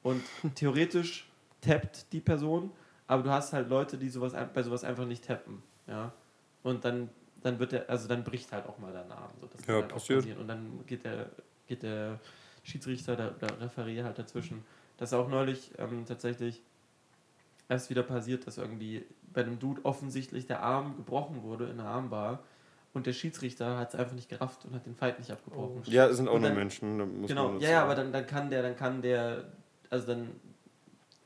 und theoretisch tappt die Person, aber du hast halt Leute, die sowas bei sowas einfach nicht tappen. Ja? Und dann, dann wird der, also dann bricht halt auch mal dein Arm. So, das ja, halt passiert. Und dann geht der, geht der Schiedsrichter, der, der Referier halt dazwischen. Das ist auch neulich ähm, tatsächlich erst wieder passiert, dass irgendwie bei einem Dude offensichtlich der Arm gebrochen wurde in der Armbar und der Schiedsrichter hat es einfach nicht gerafft und hat den Fight nicht abgebrochen. Oh. Ja, es sind auch nur Menschen. genau, ja, ja, aber dann, dann kann der, dann kann der also dann,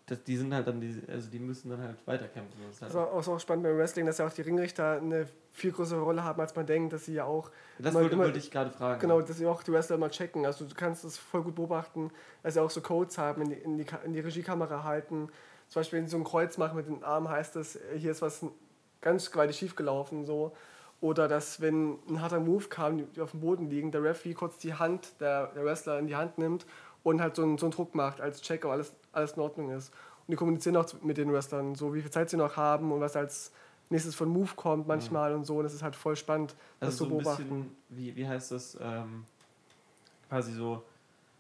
das, die sind halt dann, die, also die müssen dann halt weiterkämpfen. Das ist, halt das ist auch, spannend beim Wrestling, dass ja auch die Ringrichter eine viel größere Rolle haben, als man denkt, dass sie ja auch. Das wollte, immer, ich gerade fragen. Genau, dass sie auch die Wrestler mal checken. Also du kannst das voll gut beobachten, dass sie auch so Codes haben, in die, in die, in die Regiekamera halten. Zum Beispiel, wenn sie so ein Kreuz machen mit den Armen, heißt das, hier ist was ganz gewaltig schief gelaufen. So. Oder dass, wenn ein harter Move kam, die auf dem Boden liegen, der Referee kurz die Hand der, der Wrestler in die Hand nimmt und halt so einen, so einen Druck macht als Check, ob alles, alles in Ordnung ist. Und die kommunizieren auch mit den Wrestlern, so wie viel Zeit sie noch haben und was als nächstes von Move kommt manchmal ja. und so. Und das ist halt voll spannend, also das so zu beobachten. Bisschen, wie, wie heißt das? Ähm, quasi so.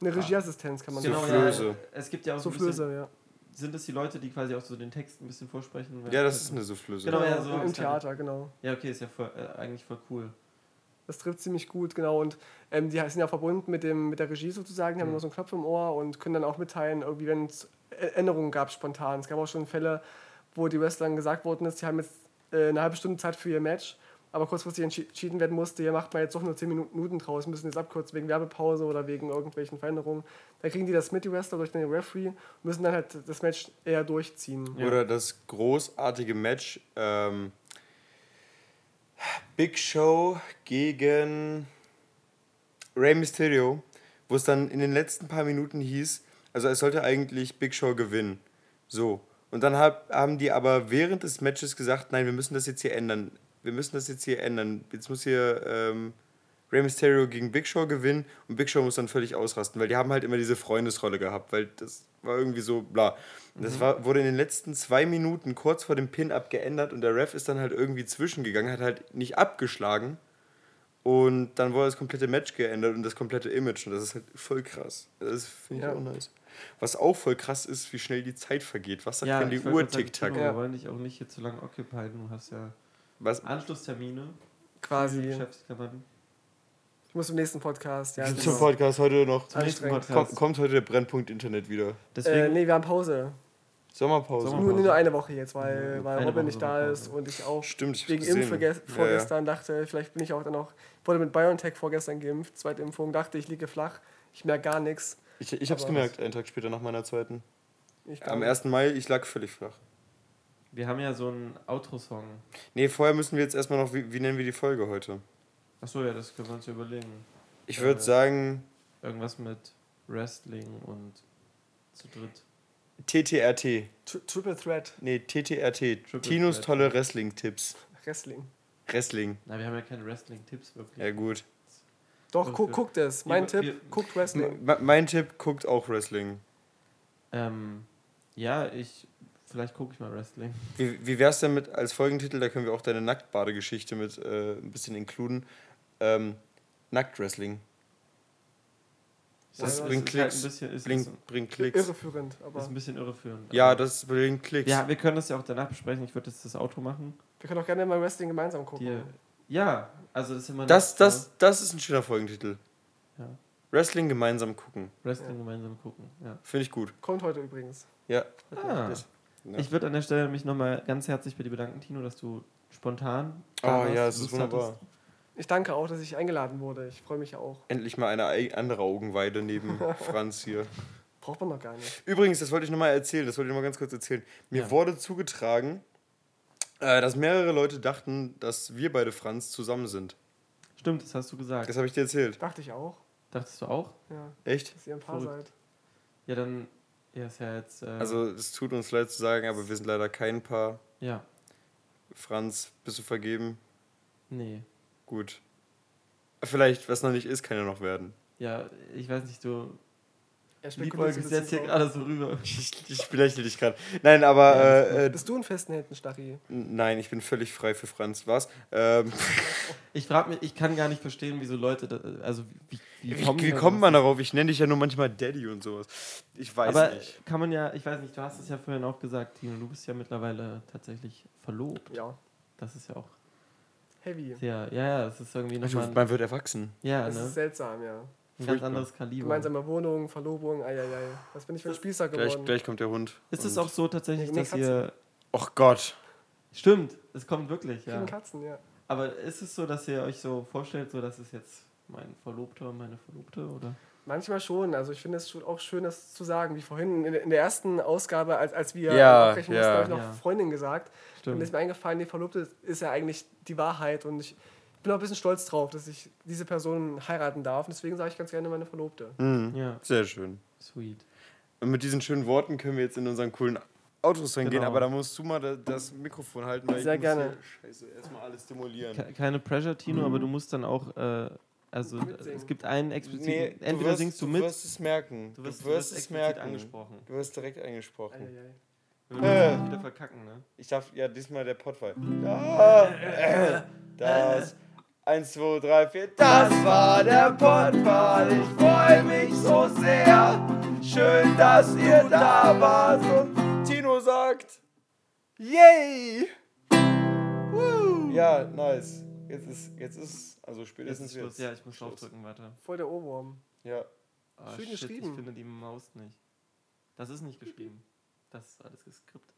Eine Regieassistenz kann man genau, sagen. Ja, es gibt ja auch so Soufflöse, ja. Sind das die Leute, die quasi auch so den Text ein bisschen vorsprechen? Ja, das ist eine Soufflöse. Genau, ja, so im Theater, genau. Ja, okay, ist ja voll, äh, eigentlich voll cool. Das trifft ziemlich gut, genau. Und ähm, die sind ja verbunden mit, dem, mit der Regie sozusagen, die mhm. haben immer so einen Knopf im Ohr und können dann auch mitteilen, irgendwie, wenn es Änderungen gab spontan. Es gab auch schon Fälle, wo die Wrestlern gesagt worden ist, sie haben jetzt äh, eine halbe Stunde Zeit für ihr Match, aber kurzfristig entschieden werden musste, hier macht man jetzt doch nur 10 Minuten draus, müssen jetzt abkürzen wegen Werbepause oder wegen irgendwelchen Veränderungen. Da kriegen die das mit, die Wrestler, durch den Referee und müssen dann halt das Match eher durchziehen. Ja. Oder das großartige Match, ähm, Big Show gegen Rey Mysterio, wo es dann in den letzten paar Minuten hieß, also es sollte eigentlich Big Show gewinnen. So. Und dann hab, haben die aber während des Matches gesagt, nein, wir müssen das jetzt hier ändern. Wir müssen das jetzt hier ändern. Jetzt muss hier ähm, Rey Mysterio gegen Big Show gewinnen und Big Show muss dann völlig ausrasten, weil die haben halt immer diese Freundesrolle gehabt, weil das war irgendwie so bla. Und das mhm. war, wurde in den letzten zwei Minuten kurz vor dem Pin-Up geändert und der Ref ist dann halt irgendwie zwischengegangen, hat halt nicht abgeschlagen und dann wurde das komplette Match geändert und das komplette Image und das ist halt voll krass. Das finde ich ja. auch nice. Was auch voll krass ist, wie schnell die Zeit vergeht. Was sagt ja, denn die Uhr tick-tack? Wir wollen dich auch nicht hier zu lange occupieren. Du hast ja Was? Anschlusstermine. quasi. Ich muss im nächsten Podcast. Ja, zum. Podcast heute noch. Zum nächsten Podcast. Kommt, kommt heute der Brennpunkt Internet wieder. Deswegen? Äh, nee, wir haben Pause. Sommerpause. Sommerpause. Nur, nur eine Woche jetzt, weil, weil Robin nicht da ist und ich auch Stimmt, ich wegen Impf vorgestern ja, ja. dachte, vielleicht bin ich auch dann noch, wurde mit BioNTech vorgestern geimpft, zweite Impfung, dachte ich liege flach, ich merke gar nichts. Ich, ich habe es gemerkt, einen Tag später nach meiner zweiten. Am 1. Mai, ich lag völlig flach. Wir haben ja so einen Outro-Song. Nee, vorher müssen wir jetzt erstmal noch, wie, wie nennen wir die Folge heute? Achso, ja, das können wir uns überlegen. Ich würde äh, sagen. Irgendwas mit Wrestling und zu dritt. TTRT. Tri Triple Threat. Nee, TTRT. Triple Tinos Threat. tolle Wrestling-Tipps. Wrestling. Wrestling. Na, wir haben ja keine Wrestling-Tipps wirklich. Ja, gut. Doch, gu guckt es. Mein wir, Tipp, wir, guckt Wrestling. Mein Tipp, guckt auch Wrestling. Ähm, ja, ich. Vielleicht gucke ich mal Wrestling. Wie, wie wär's denn mit als Folgentitel, da können wir auch deine Nacktbadegeschichte mit äh, ein bisschen inkluden. Ähm, Nacktwrestling. Das, das bringt Klicks. Halt bringt, bringt Klicks. Irreführend, aber. ist ein bisschen irreführend. Ja, das bringt Klicks. Ja, wir können das ja auch danach besprechen. Ich würde jetzt das Auto machen. Wir können auch gerne mal Wrestling gemeinsam gucken. Die, ja, also das ist immer. Das, das, das ist ein schöner Folgentitel. Ja. Wrestling gemeinsam gucken. Wrestling ja. gemeinsam gucken, ja. Finde ich gut. Kommt heute übrigens. Ja. Ah. Ja. Ich würde an der Stelle mich nochmal ganz herzlich bei dir bedanken, Tino, dass du spontan. Oh ja, es ist wunderbar. Hattest. Ich danke auch, dass ich eingeladen wurde. Ich freue mich auch. Endlich mal eine andere Augenweide neben Franz hier. Braucht man noch gar nicht. Übrigens, das wollte ich nochmal erzählen, das wollte ich nochmal ganz kurz erzählen. Mir ja. wurde zugetragen, äh, dass mehrere Leute dachten, dass wir beide Franz zusammen sind. Stimmt, das hast du gesagt. Das habe ich dir erzählt. Dachte ich auch. Dachtest du auch? Ja. Echt? Dass ihr ein Paar Verrückt. seid. Ja, dann. Ja, ist ja jetzt. Äh also, es tut uns leid zu sagen, aber wir sind leider kein Paar. Ja. Franz, bist du vergeben? Nee. Gut. Vielleicht, was noch nicht ist, kann ja noch werden. Ja, ich weiß nicht, du. Er liebäugelst jetzt hier gerade so rüber. Ich, ich belächle dich gerade. Nein, aber. Ja, äh, Bist du in festen Händen, Stachy? Nein, ich bin völlig frei für Franz. Was? Ähm. Ich frage mich, ich kann gar nicht verstehen, wieso Leute. Da, also, wie, wie, wie, kommen wie kommt man darauf? Ich nenne dich ja nur manchmal Daddy und sowas. Ich weiß aber nicht. Kann man ja, ich weiß nicht, du hast es ja vorhin auch gesagt, Tino, du bist ja mittlerweile tatsächlich verlobt. Ja. Das ist ja auch heavy. Ja, ja, ja, das ist irgendwie nochmal... Also, man wird erwachsen. Ja, Das ne? ist seltsam, ja. Ein ganz anderes Kaliber. Gemeinsame Wohnung, Verlobung, eieiei. Was bin ich für ein Spießer geworden? Gleich, gleich kommt der Hund. Ist es auch so tatsächlich, dass ihr... Och Gott. Stimmt, es kommt wirklich, ja. Katzen, ja. Aber ist es so, dass ihr euch so vorstellt, so dass es jetzt mein Verlobter, meine Verlobte, oder? Manchmal schon. Also ich finde es auch schön, das zu sagen. Wie vorhin in der ersten Ausgabe, als, als wir ja, abbrechen mussten, habe ich noch ja. Freundin gesagt. Stimmt. Und ist mir eingefallen, die Verlobte ist ja eigentlich die Wahrheit. Und ich bin auch ein bisschen stolz drauf, dass ich diese Person heiraten darf. Und deswegen sage ich ganz gerne meine Verlobte. Mhm. Ja. Sehr schön. Sweet. Und mit diesen schönen Worten können wir jetzt in unseren coolen Autos reingehen, genau. aber da musst du mal das Mikrofon halten, weil Sehr ich gerne. muss hier, scheiße, erstmal alles stimulieren. Keine Pressure, Tino, mhm. aber du musst dann auch äh, also es gibt einen expliziten. Nee, entweder wirst, singst du mit. Du wirst es merken. Du wirst, du wirst, du wirst es merken. angesprochen. Du wirst direkt angesprochen. Wir würden äh. wieder verkacken, ne? Ich darf ja diesmal der Potfall. Ja. Äh. Das. Eins, zwei, drei, vier. Das war der Potfall. Ich freue mich so sehr. Schön, dass ihr da wart. Und Tino sagt: Yay! Woo. Ja, nice. Jetzt ist, jetzt ist, also spätestens jetzt. Ist jetzt ja, ich muss draufdrücken, warte. Voll der Ohrwurm. Ja. Oh, Schön shit, geschrieben. Ich finde die Maus nicht. Das ist nicht geschrieben. Das ist alles geskript.